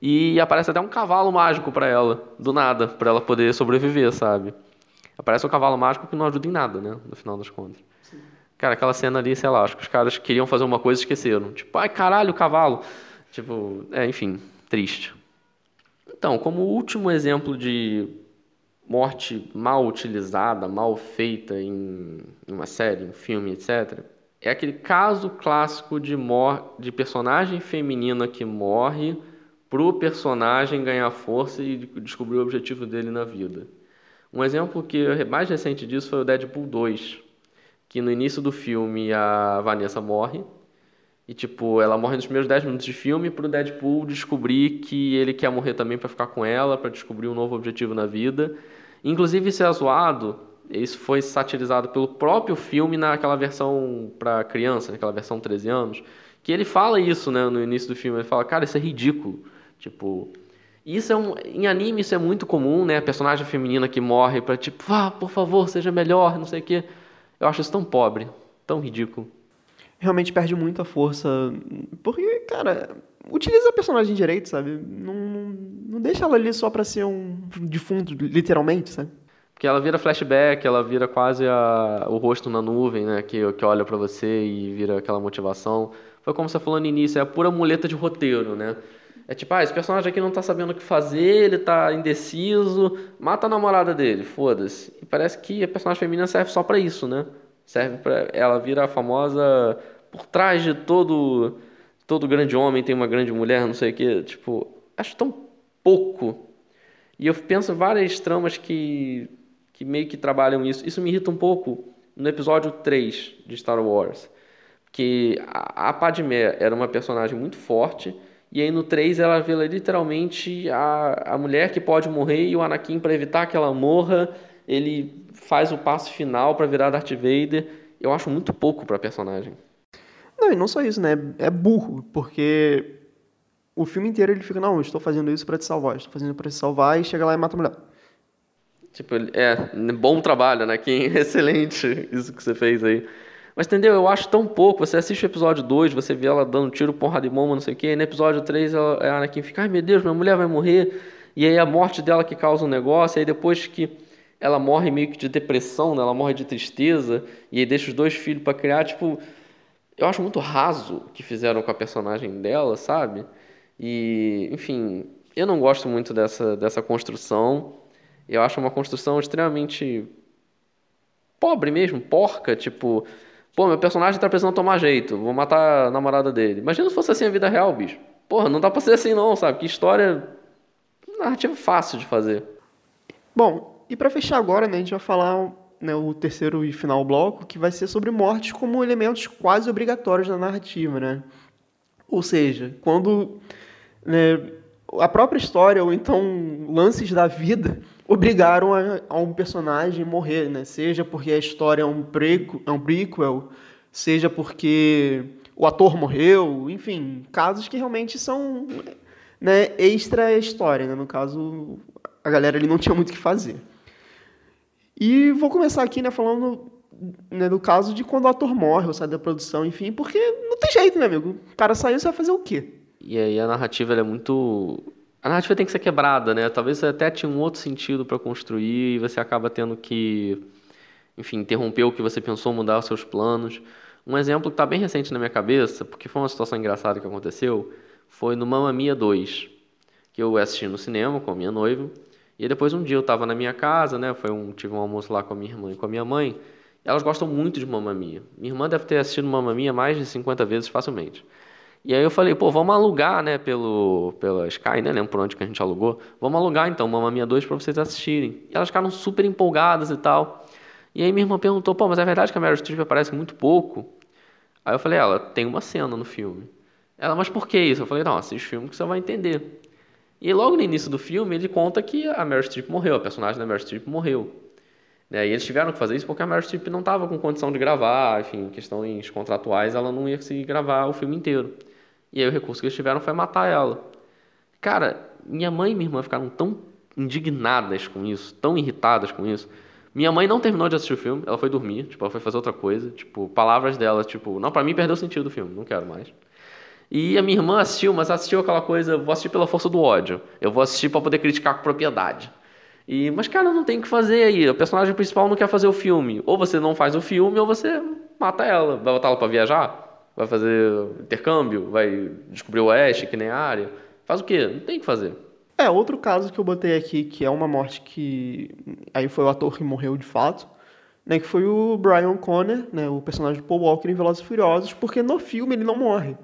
E aparece até um cavalo mágico para ela, do nada, para ela poder sobreviver, sabe? Aparece um cavalo mágico que não ajuda em nada, né? No final das contas. Sim. Cara, aquela cena ali, sei lá, acho que os caras queriam fazer uma coisa e esqueceram. Tipo, ai caralho, o cavalo. Tipo, é, enfim, triste. Então, como último exemplo de morte mal utilizada, mal feita em uma série, um filme, etc., é aquele caso clássico de, mor de personagem feminina que morre pro personagem ganhar força e descobrir o objetivo dele na vida. Um exemplo que mais recente disso foi o Deadpool 2, que no início do filme a Vanessa morre e tipo, ela morre nos primeiros 10 minutos de filme pro Deadpool descobrir que ele quer morrer também para ficar com ela, para descobrir um novo objetivo na vida. Inclusive isso é zoado, isso foi satirizado pelo próprio filme naquela versão para criança, naquela versão 13 anos, que ele fala isso, né, no início do filme, ele fala: "Cara, isso é ridículo". Tipo, isso é um, em anime isso é muito comum, né? A personagem feminina que morre para tipo, vá, ah, por favor, seja melhor, não sei o quê. Eu acho isso tão pobre, tão ridículo. Realmente perde muita força, porque, cara, utiliza a personagem direito, sabe? Não, não, deixa ela ali só pra ser um defunto, literalmente, sabe? Porque ela vira flashback, ela vira quase a, o rosto na nuvem, né? Que, que olha para você e vira aquela motivação. Foi como você falou no início, é a pura muleta de roteiro, né? É tipo, ah, esse personagem aqui não tá sabendo o que fazer, ele tá indeciso, mata a namorada dele, foda-se. E parece que a personagem feminina serve só para isso, né? Serve para ela vira a famosa por trás de todo todo grande homem tem uma grande mulher, não sei o que, tipo, acho tão pouco. E eu penso várias tramas que que meio que trabalham isso. Isso me irrita um pouco no episódio 3 de Star Wars, que a Padmé era uma personagem muito forte, e aí no 3 ela vê literalmente a, a mulher que pode morrer e o Anakin, para evitar que ela morra, ele faz o passo final para virar Darth Vader. Eu acho muito pouco para personagem. Não, e não só isso, né? É burro, porque o filme inteiro ele fica, não, estou fazendo isso para te salvar, estou fazendo para te salvar e chega lá e mata a mulher. Tipo, é, bom trabalho, né? Que [LAUGHS] excelente isso que você fez aí. Mas entendeu? Eu acho tão pouco. Você assiste o episódio 2, você vê ela dando tiro, porrada de bomba, não sei o quê. E no episódio 3, ela, a Anakin fica, ai meu Deus, minha mulher vai morrer. E aí a morte dela que causa um negócio. E aí depois que ela morre meio que de depressão, né? ela morre de tristeza. E aí deixa os dois filhos para criar. Tipo, eu acho muito raso o que fizeram com a personagem dela, sabe? E, enfim, eu não gosto muito dessa, dessa construção. Eu acho uma construção extremamente pobre mesmo, porca, tipo Pô, meu personagem tá precisando tomar jeito, vou matar a namorada dele. Imagina se fosse assim a vida real, bicho. Porra, não dá pra ser assim não, sabe? Que história narrativa fácil de fazer. Bom, e para fechar agora, né, a gente vai falar né, o terceiro e final bloco, que vai ser sobre mortes como elementos quase obrigatórios na narrativa, né? Ou seja, quando né, a própria história ou então lances da vida obrigaram a, a, um personagem morrer, né? Seja porque a história é um, prequel, é um prequel, seja porque o ator morreu, enfim, casos que realmente são né, extra história, né? No caso, a galera ali não tinha muito o que fazer. E vou começar aqui, né, falando né, do caso de quando o ator morre ou sai da produção, enfim, porque não tem jeito, né, amigo? O cara saiu, você vai fazer o quê? E aí a narrativa é muito a narrativa tem que ser quebrada, né? Talvez até tinha um outro sentido para construir e você acaba tendo que, enfim, interromper o que você pensou, mudar os seus planos. Um exemplo que está bem recente na minha cabeça, porque foi uma situação engraçada que aconteceu, foi no Mamma Mia 2, que eu assisti no cinema com a minha noiva. E depois um dia eu estava na minha casa, né? Foi um, tive um almoço lá com a minha irmã e com a minha mãe. Elas gostam muito de Mamma Mia. Minha irmã deve ter assistido Mamma Mia mais de 50 vezes facilmente. E aí eu falei, pô, vamos alugar, né, pelo, pela Sky, né, lembro por onde que a gente alugou. Vamos alugar então Mamma Mia 2 para vocês assistirem. E elas ficaram super empolgadas e tal. E aí minha irmã perguntou, pô, mas é verdade que a Meryl Streep aparece muito pouco? Aí eu falei, ela tem uma cena no filme. Ela, mas por que isso? Eu falei, não, assiste o filme que você vai entender. E logo no início do filme ele conta que a Meryl Streep morreu, a personagem da Meryl Streep morreu. Né? E eles tiveram que fazer isso porque a Meryl Streep não estava com condição de gravar, enfim, questões contratuais, ela não ia conseguir gravar o filme inteiro. E aí o recurso que eles tiveram foi matar ela. Cara, minha mãe e minha irmã ficaram tão indignadas com isso, tão irritadas com isso. Minha mãe não terminou de assistir o filme, ela foi dormir, tipo, ela foi fazer outra coisa, tipo, palavras dela, tipo, não, para mim perdeu o sentido do filme, não quero mais. E a minha irmã assistiu, mas assistiu aquela coisa, vou assistir pela força do ódio. Eu vou assistir para poder criticar com propriedade. E, mas cara, não tem o que fazer aí. O personagem principal não quer fazer o filme. Ou você não faz o filme, ou você mata ela. Vai botar ela para viajar? Vai fazer intercâmbio? Vai descobrir o oeste, que nem a área? Faz o quê? Não tem o que fazer. É, outro caso que eu botei aqui, que é uma morte que. Aí foi o ator que morreu de fato, né? Que foi o Brian Conner, né? O personagem do Paul Walker em Velozes e Furiosos, porque no filme ele não morre.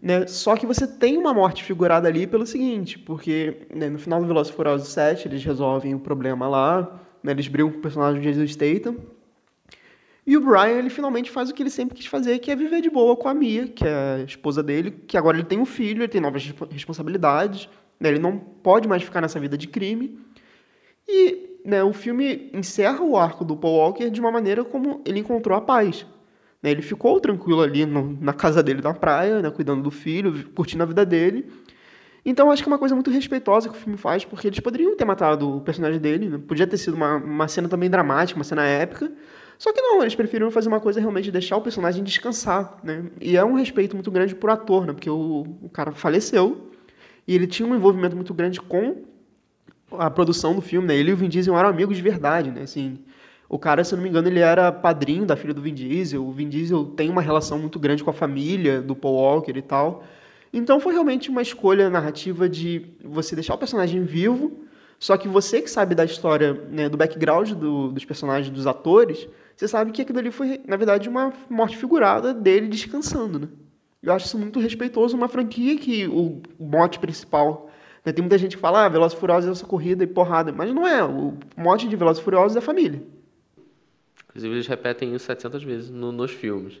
Né? Só que você tem uma morte figurada ali pelo seguinte, porque né, no final do Velozes e Furiosos 7 eles resolvem o problema lá, né? eles brigam com o personagem de Jason Statham, e o Brian, ele finalmente faz o que ele sempre quis fazer, que é viver de boa com a Mia, que é a esposa dele, que agora ele tem um filho, ele tem novas responsabilidades, né? ele não pode mais ficar nessa vida de crime. E né, o filme encerra o arco do Paul Walker de uma maneira como ele encontrou a paz. Né? Ele ficou tranquilo ali no, na casa dele na praia, né, cuidando do filho, curtindo a vida dele. Então acho que é uma coisa muito respeitosa que o filme faz, porque eles poderiam ter matado o personagem dele, né? podia ter sido uma, uma cena também dramática, uma cena épica, só que não, eles preferiram fazer uma coisa realmente deixar o personagem descansar, né? E é um respeito muito grande por ator, né? Porque o, o cara faleceu e ele tinha um envolvimento muito grande com a produção do filme, né? Ele e o Vin Diesel eram amigos de verdade, né? Assim, o cara, se não me engano, ele era padrinho da filha do Vin Diesel. O Vin Diesel tem uma relação muito grande com a família do Paul Walker e tal. Então foi realmente uma escolha narrativa de você deixar o personagem vivo, só que você que sabe da história, né, do background do, dos personagens, dos atores, você sabe que aquilo ali foi, na verdade, uma morte figurada dele descansando, né? Eu acho isso muito respeitoso, uma franquia que o mote principal... Né? Tem muita gente que fala, ah, Velozes Furiosos é essa corrida e porrada, mas não é. O mote de Velozes Furiosos é família. Inclusive, eles repetem isso 700 vezes no, nos filmes.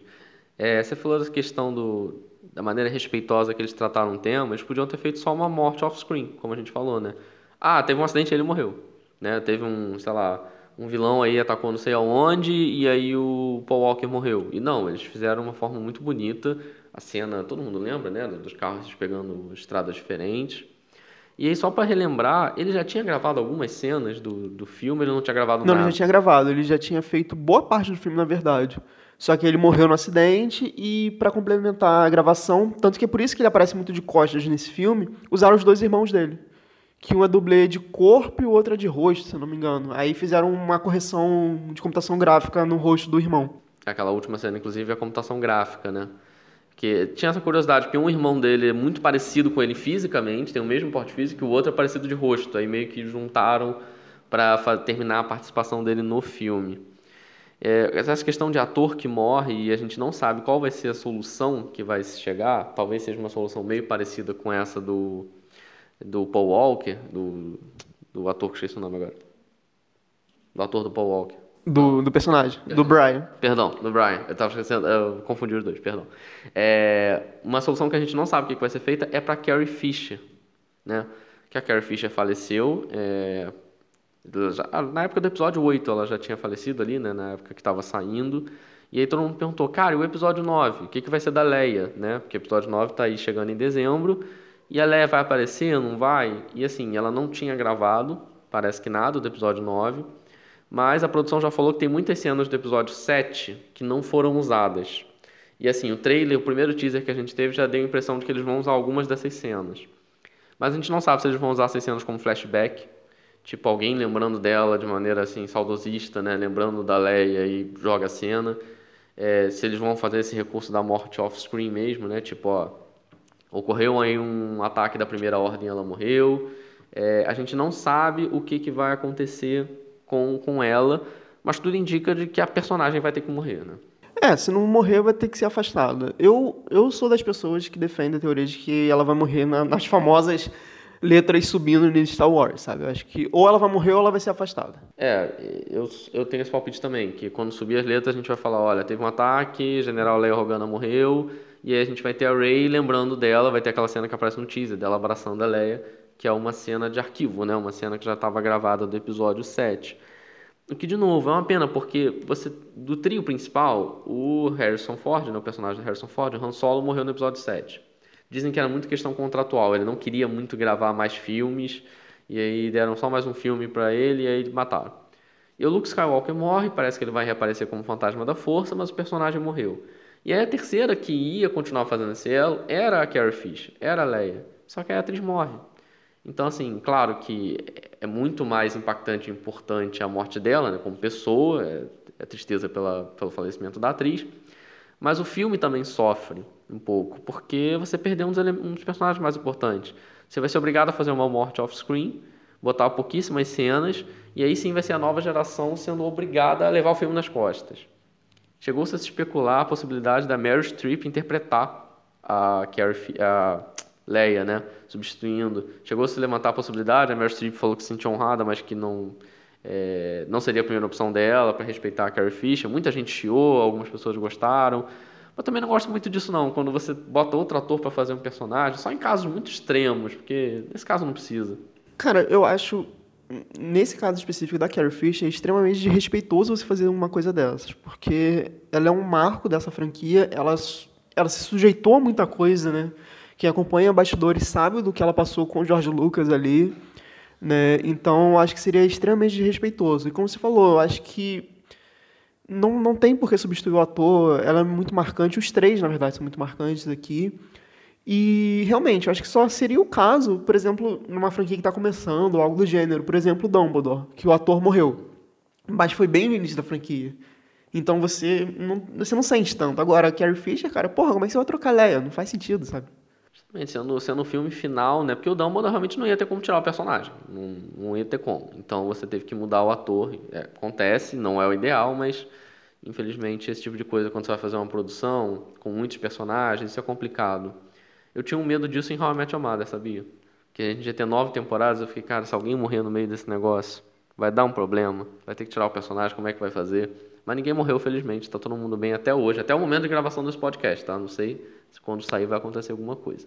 É, você falou da questão do, da maneira respeitosa que eles trataram o tema, eles podiam ter feito só uma morte off-screen, como a gente falou, né? Ah, teve um acidente e ele morreu. Né? Teve um, sei lá, um vilão aí atacou não sei aonde e aí o Paul Walker morreu. E não, eles fizeram uma forma muito bonita. A cena, todo mundo lembra, né? Dos carros pegando estradas diferentes. E aí, só para relembrar, ele já tinha gravado algumas cenas do, do filme, ele não tinha gravado não, nada? Não, ele já tinha gravado, ele já tinha feito boa parte do filme, na verdade. Só que ele morreu no acidente e, para complementar a gravação, tanto que é por isso que ele aparece muito de costas nesse filme, usaram os dois irmãos dele que um é dublê de corpo e o outro é de rosto, se não me engano. Aí fizeram uma correção de computação gráfica no rosto do irmão. Aquela última cena, inclusive, é a computação gráfica, né? Que tinha essa curiosidade, porque um irmão dele é muito parecido com ele fisicamente, tem o mesmo porte físico, e o outro é parecido de rosto. Aí meio que juntaram para terminar a participação dele no filme. É, essa questão de ator que morre e a gente não sabe qual vai ser a solução que vai chegar, talvez seja uma solução meio parecida com essa do do Paul Walker, do, do ator que esqueci o nome agora. Do ator do Paul Walker. Do, do personagem, do Brian. Perdão, do Brian. Eu tava esquecendo, eu confundi os dois, perdão. É, uma solução que a gente não sabe o que vai ser feita é para Carrie Fisher, né? Que a Carrie Fisher faleceu, é, na época do episódio 8 ela já tinha falecido ali, né? Na época que estava saindo. E aí todo mundo perguntou, cara, e o episódio 9? O que, que vai ser da Leia, né? Porque o episódio 9 está aí chegando em dezembro. E a Leia vai aparecer, não vai? E assim, ela não tinha gravado, parece que nada, do episódio 9. Mas a produção já falou que tem muitas cenas do episódio 7 que não foram usadas. E assim, o trailer, o primeiro teaser que a gente teve já deu a impressão de que eles vão usar algumas dessas cenas. Mas a gente não sabe se eles vão usar essas cenas como flashback, tipo alguém lembrando dela de maneira assim saudosista, né? Lembrando da Leia e joga a cena. É, se eles vão fazer esse recurso da morte off-screen mesmo, né? Tipo, ó, ocorreu aí um ataque da primeira ordem, ela morreu. É, a gente não sabe o que, que vai acontecer com, com ela, mas tudo indica de que a personagem vai ter que morrer, né? É, se não morrer, vai ter que ser afastada. Eu, eu sou das pessoas que defendem a teoria de que ela vai morrer na, nas famosas letras subindo no Star Wars, sabe? Eu acho que ou ela vai morrer ou ela vai ser afastada. É, eu, eu tenho esse palpite também, que quando subir as letras a gente vai falar, olha, teve um ataque, General Leia Organa morreu, e aí a gente vai ter a Rey lembrando dela, vai ter aquela cena que aparece no teaser, dela abraçando a Leia, que é uma cena de arquivo, né? Uma cena que já estava gravada do episódio 7. O que, de novo, é uma pena, porque você do trio principal, o Harrison Ford, né, o personagem do Harrison Ford, Han Solo, morreu no episódio 7. Dizem que era muito questão contratual, ele não queria muito gravar mais filmes, e aí deram só mais um filme para ele e aí mataram. E o Luke Skywalker morre, parece que ele vai reaparecer como fantasma da força, mas o personagem morreu. E aí a terceira que ia continuar fazendo esse elo era a Carrie Fisher, era a Leia. Só que a atriz morre. Então, assim, claro que é muito mais impactante e importante a morte dela, né, como pessoa, é, é tristeza pela, pelo falecimento da atriz, mas o filme também sofre um pouco, porque você perdeu um dos, personagens mais importantes. Você vai ser obrigado a fazer uma morte off-screen, botar pouquíssimas cenas, e aí sim vai ser a nova geração sendo obrigada a levar o filme nas costas. Chegou-se a especular a possibilidade da Meryl Streep interpretar a Carrie, a Leia, né, substituindo. Chegou a levantar a possibilidade, a Meryl Streep falou que se sentia honrada, mas que não é, não seria a primeira opção dela para respeitar a Carrie Fisher. Muita gente chiou, algumas pessoas gostaram. Mas também não gosto muito disso não, quando você bota outro ator para fazer um personagem, só em casos muito extremos, porque nesse caso não precisa. Cara, eu acho nesse caso específico da Carrie Fisher é extremamente desrespeitoso você fazer uma coisa dessas, porque ela é um marco dessa franquia, ela ela se sujeitou a muita coisa, né? Quem acompanha bastidores sabe do que ela passou com o George Lucas ali, né? Então, acho que seria extremamente desrespeitoso. E como você falou, acho que não, não tem por que substituir o ator, ela é muito marcante, os três, na verdade, são muito marcantes aqui. E realmente, acho que só seria o caso, por exemplo, numa franquia que está começando, algo do gênero, por exemplo, Dumbledore, que o ator morreu. Mas foi bem no início da franquia. Então você não, você não sente tanto. Agora, Carrie Fisher, cara, porra, como é que você vai trocar Leia? Não faz sentido, sabe? Sendo, sendo o filme final, né? Porque o Dumbledore realmente não ia ter como tirar o personagem. Não, não ia ter como. Então você teve que mudar o ator. É, acontece, não é o ideal, mas infelizmente esse tipo de coisa, quando você vai fazer uma produção com muitos personagens, isso é complicado. Eu tinha um medo disso em How I Met Your Mother, sabia? Que a gente ia ter nove temporadas, eu fiquei, cara, se alguém morrer no meio desse negócio, vai dar um problema. Vai ter que tirar o personagem, como é que vai fazer? Mas ninguém morreu, felizmente. Tá todo mundo bem até hoje, até o momento de gravação desse podcast, tá? Não sei se quando sair vai acontecer alguma coisa.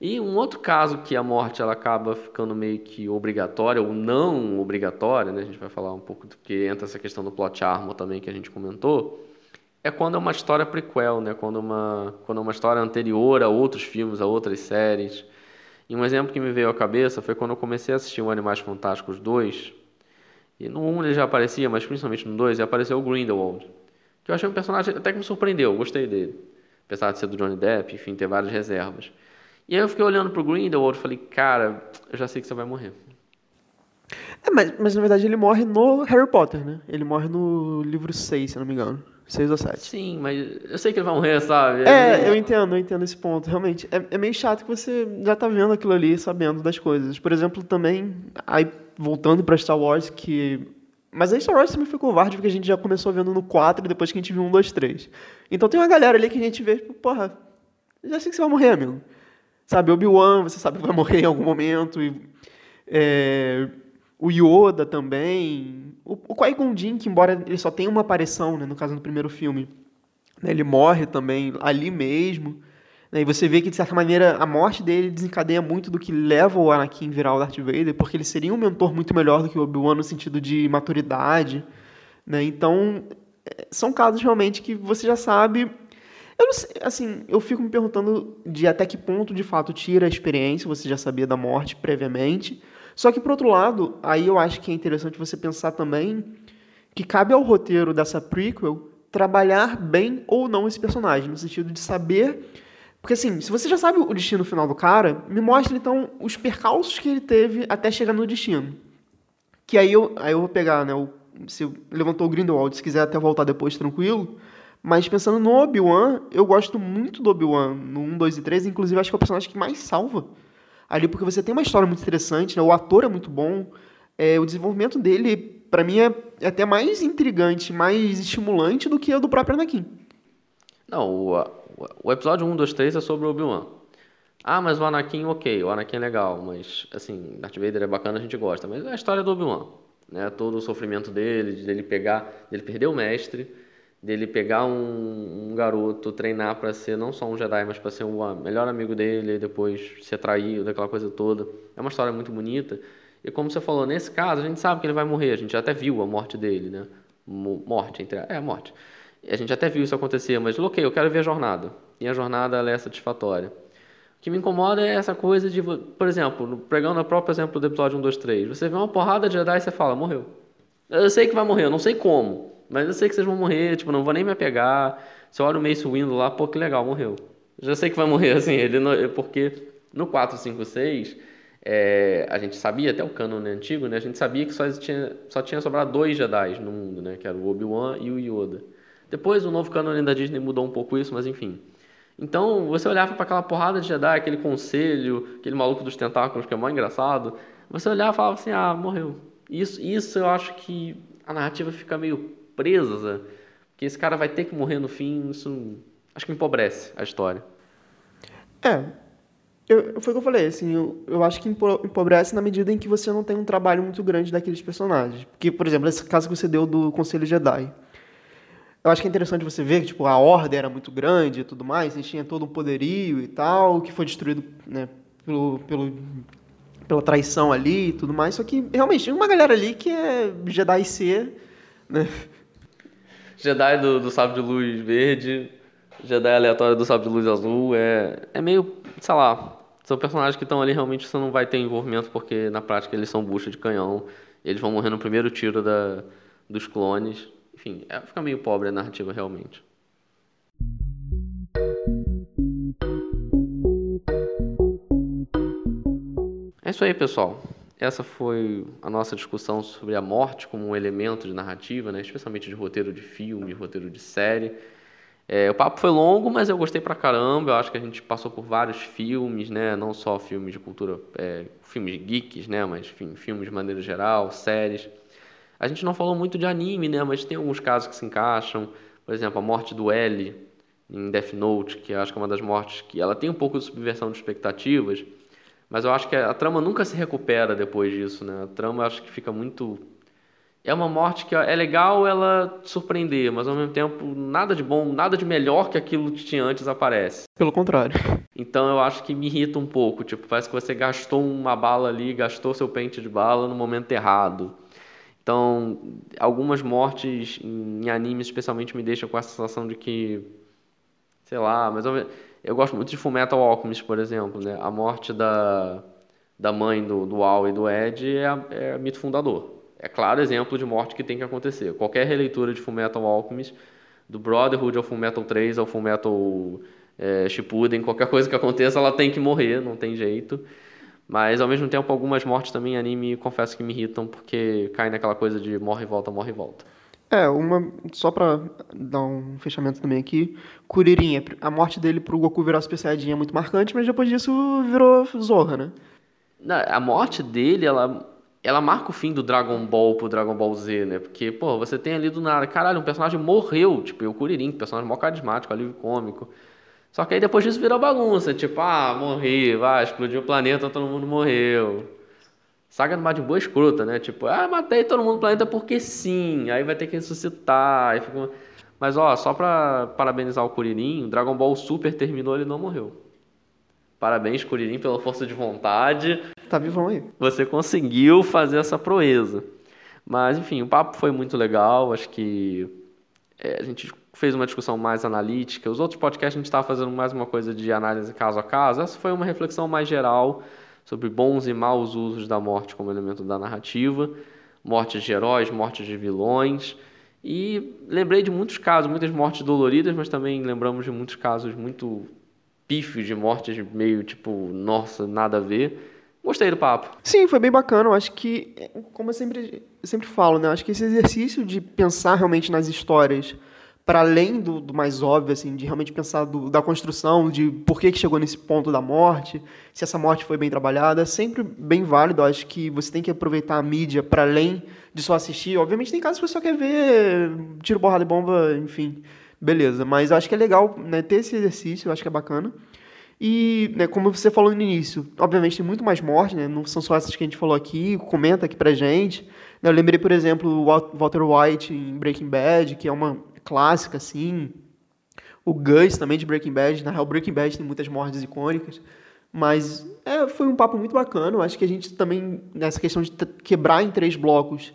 E um outro caso que a morte ela acaba ficando meio que obrigatória ou não obrigatória, né? A gente vai falar um pouco do que entra essa questão do plot armor também que a gente comentou, é quando é uma história prequel, né? Quando uma quando é uma história anterior a outros filmes, a outras séries. E um exemplo que me veio à cabeça foi quando eu comecei a assistir o Animais Fantásticos 2. E no 1 ele já aparecia, mas principalmente no 2, apareceu o Grindelwald. Que eu achei um personagem até que me surpreendeu, gostei dele. Apesar de ser do Johnny Depp, enfim, ter várias reservas. E aí eu fiquei olhando pro Grindelwald e falei, cara, eu já sei que você vai morrer. É, mas, mas na verdade ele morre no Harry Potter, né? Ele morre no livro 6, se não me engano. 6 ou 7. Sim, mas eu sei que ele vai morrer, sabe? É, eu entendo, eu entendo esse ponto. Realmente, é, é meio chato que você já tá vendo aquilo ali, sabendo das coisas. Por exemplo, também, aí voltando pra Star Wars, que... Mas aí Star Wars também foi covarde, porque a gente já começou vendo no 4 e depois que a gente viu 1, 2, 3. Então tem uma galera ali que a gente vê, tipo, porra, já sei que você vai morrer, amigo. Sabe, Obi-Wan, você sabe que vai morrer em algum momento. E, é, o Yoda também. O, Qui-Gon Jinn, que embora ele só tenha uma aparição, né, no caso do primeiro filme, né, ele morre também ali mesmo. Né, e você vê que, de certa maneira, a morte dele desencadeia muito do que leva o Anakin virar o Darth Vader, porque ele seria um mentor muito melhor do que o Obi-Wan no sentido de maturidade. Né? Então, é, são casos realmente que você já sabe eu não sei, assim, eu fico me perguntando de até que ponto de fato tira a experiência, você já sabia da morte previamente. Só que por outro lado, aí eu acho que é interessante você pensar também que cabe ao roteiro dessa prequel trabalhar bem ou não esse personagem, no sentido de saber Porque assim, se você já sabe o destino final do cara, me mostra então os percalços que ele teve até chegar no destino. Que aí eu, aí eu vou pegar, né? O, se levantou o Grindelwald, se quiser até voltar depois, tranquilo. Mas pensando no Obi-Wan, eu gosto muito do Obi-Wan no 1, 2 e 3. Inclusive, acho que é o personagem que mais salva ali, porque você tem uma história muito interessante, né? o ator é muito bom. É, o desenvolvimento dele, para mim, é, é, até mais intrigante, mais estimulante do que o do próprio Anakin. Não, o, o episódio 1, 2, 3 é sobre o Obi-Wan. Ah, mas o Anakin, ok, o Anakin é legal, mas, assim, Darth Vader é bacana, a gente gosta. Mas é a história do Obi-Wan, né? Todo o sofrimento dele, dele pegar, dele perder o mestre, dele pegar um, um garoto, treinar para ser não só um Jedi, mas para ser o melhor amigo dele, depois ser traído, aquela coisa toda. É uma história muito bonita. E como você falou, nesse caso, a gente sabe que ele vai morrer, a gente até viu a morte dele, né? Morte, entre... é, morte. A gente até viu isso acontecer, mas ok, eu quero ver a jornada. E a jornada ela é satisfatória. O que me incomoda é essa coisa de, por exemplo, pegando o próprio exemplo do episódio 1, 2, 3, você vê uma porrada de Jedi e você fala, morreu. Eu sei que vai morrer, eu não sei como, mas eu sei que vocês vão morrer, tipo, não vou nem me apegar. Se eu olho o Mace Windu lá, pô, que legal, morreu. Já sei que vai morrer, [LAUGHS] assim, ele não, porque no 4, 5, 6, é, a gente sabia, até o canon antigo, né, a gente sabia que só tinha, só tinha sobrado dois Jedi no mundo, né, que era o Obi-Wan e o Yoda. Depois o novo canon da Disney mudou um pouco isso, mas enfim. Então você olhava para aquela porrada de Jedi, aquele conselho, aquele maluco dos tentáculos que é mais engraçado, você olhava e falava assim: ah, morreu. Isso, isso eu acho que a narrativa fica meio presa, porque esse cara vai ter que morrer no fim, isso acho que empobrece a história. É, eu, foi o que eu falei, assim, eu, eu acho que empobrece na medida em que você não tem um trabalho muito grande daqueles personagens. Porque, por exemplo, esse caso que você deu do Conselho Jedi. Eu acho que é interessante você ver que tipo, a ordem era muito grande e tudo mais, eles tinham todo um poderio e tal, que foi destruído né, pelo, pelo, pela traição ali e tudo mais. Só que realmente tinha uma galera ali que é Jedi C, né? Jedi do, do sábio de luz verde, Jedi aleatório do sábio de luz azul, é, é meio, sei lá, são personagens que estão ali realmente você não vai ter envolvimento porque na prática eles são bucha de canhão, eles vão morrer no primeiro tiro da, dos clones. Enfim, é, fica meio pobre a narrativa realmente. É isso aí, pessoal. Essa foi a nossa discussão sobre a morte como um elemento de narrativa, né? especialmente de roteiro de filme, roteiro de série. É, o papo foi longo, mas eu gostei pra caramba. Eu acho que a gente passou por vários filmes, né? Não só filmes de cultura, é, filmes geeks, né? Mas enfim, filmes de maneira geral, séries. A gente não falou muito de anime, né? Mas tem alguns casos que se encaixam. Por exemplo, a morte do L em Death Note, que eu acho que é uma das mortes que ela tem um pouco de subversão de expectativas, mas eu acho que a, trama nunca se recupera depois disso, né? A trama eu acho que fica muito é uma morte que é legal ela surpreender, mas ao mesmo tempo nada de bom, nada de melhor que aquilo que tinha antes aparece. Pelo contrário. Então eu acho que me irrita um pouco, tipo, parece que você gastou uma bala ali, gastou seu pente de bala no momento errado. Então, algumas mortes em animes especialmente me deixam com a sensação de que, sei lá, mas eu, eu gosto muito de Fullmetal Alchemist, por exemplo, né? A morte da, da mãe do, do Al e do Ed é, é mito fundador. É claro exemplo de morte que tem que acontecer. Qualquer releitura de Fullmetal Alchemist, do Brotherhood ao Fullmetal 3 ao Fullmetal é, Shippuden, qualquer coisa que aconteça, ela tem que morrer, não tem jeito. Mas ao mesmo tempo, algumas mortes também em anime confesso que me irritam, porque cai naquela coisa de morre e volta, morre e volta. É, uma. Só pra dar um fechamento também aqui. Kuririn, a morte dele pro Goku virar Super Saiyajin é muito marcante, mas depois disso virou Zorra, né? A morte dele, ela, ela marca o fim do Dragon Ball pro Dragon Ball Z, né? Porque, pô, você tem ali do nada, caralho, um personagem morreu, tipo, o Kuririn, personagem mó carismático, alívio cômico. Só que aí depois disso virou bagunça, tipo, ah, morri, vai, explodiu o planeta, todo mundo morreu. Saga do Majin Buu é escrota, né? Tipo, ah, matei todo mundo no planeta porque sim, aí vai ter que ressuscitar. Aí fica... Mas ó, só pra parabenizar o Kuririn, o Dragon Ball Super terminou, ele não morreu. Parabéns, Kuririn, pela força de vontade. Tá vivão aí. Você conseguiu fazer essa proeza. Mas, enfim, o papo foi muito legal. Acho que é, a gente fez uma discussão mais analítica. Os outros podcasts a gente estava fazendo mais uma coisa de análise caso a caso. Essa foi uma reflexão mais geral sobre bons e maus usos da morte como elemento da narrativa, mortes de heróis, mortes de vilões. E lembrei de muitos casos, muitas mortes doloridas, mas também lembramos de muitos casos muito pífios, de mortes meio tipo, nossa, nada a ver. Gostei do papo. Sim, foi bem bacana. Eu acho que, como eu sempre, sempre falo, né? Eu acho que esse exercício de pensar realmente nas histórias para além do, do, mais óbvio, assim, de realmente pensar do, da construção, de por que, que chegou nesse ponto da morte, se essa morte foi bem trabalhada, é sempre bem válido. Acho que você tem que aproveitar a mídia para além de só assistir. Obviamente tem casos que você só quer ver tiro, borrada e bomba, enfim, beleza. Mas eu acho que é legal né, ter esse exercício, eu acho que é bacana. E, né, como você falou no início, obviamente tem muito mais morte, né? Não são só essas que a gente falou aqui, comenta aqui pra gente. Eu lembrei, por exemplo, o Walter White em Breaking Bad, que é uma clássica, assim. O Gus também de Breaking Bad. Na real, Breaking Bad tem muitas mortes icônicas. Mas é, foi um papo muito bacana. Acho que a gente também, nessa questão de quebrar em três blocos,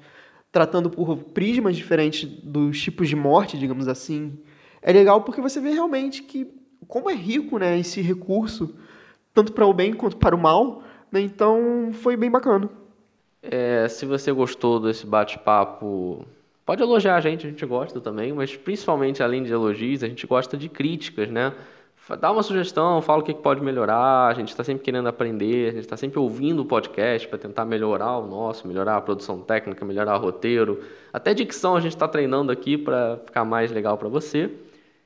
tratando por prismas diferentes dos tipos de morte, digamos assim, é legal porque você vê realmente que como é rico né, esse recurso, tanto para o bem quanto para o mal. Né? Então foi bem bacana. É, se você gostou desse bate-papo Pode elogiar a gente, a gente gosta também, mas principalmente além de elogios, a gente gosta de críticas, né? Dá uma sugestão, fala o que pode melhorar, a gente está sempre querendo aprender, a gente está sempre ouvindo o podcast para tentar melhorar o nosso, melhorar a produção técnica, melhorar o roteiro, até dicção a gente está treinando aqui para ficar mais legal para você.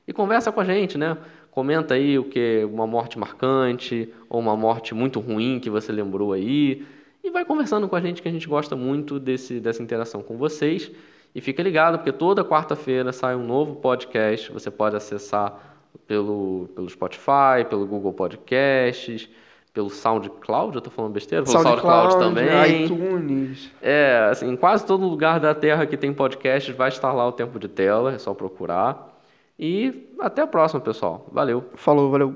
E conversa com a gente, né? Comenta aí o que uma morte marcante ou uma morte muito ruim que você lembrou aí e vai conversando com a gente que a gente gosta muito desse, dessa interação com vocês. E fica ligado, porque toda quarta-feira sai um novo podcast. Você pode acessar pelo, pelo Spotify, pelo Google Podcasts, pelo SoundCloud, eu estou falando besteira? Pelo SoundCloud, SoundCloud também. iTunes. É, assim, em quase todo lugar da Terra que tem podcast vai estar lá o tempo de tela, é só procurar. E até a próxima, pessoal. Valeu. Falou, valeu.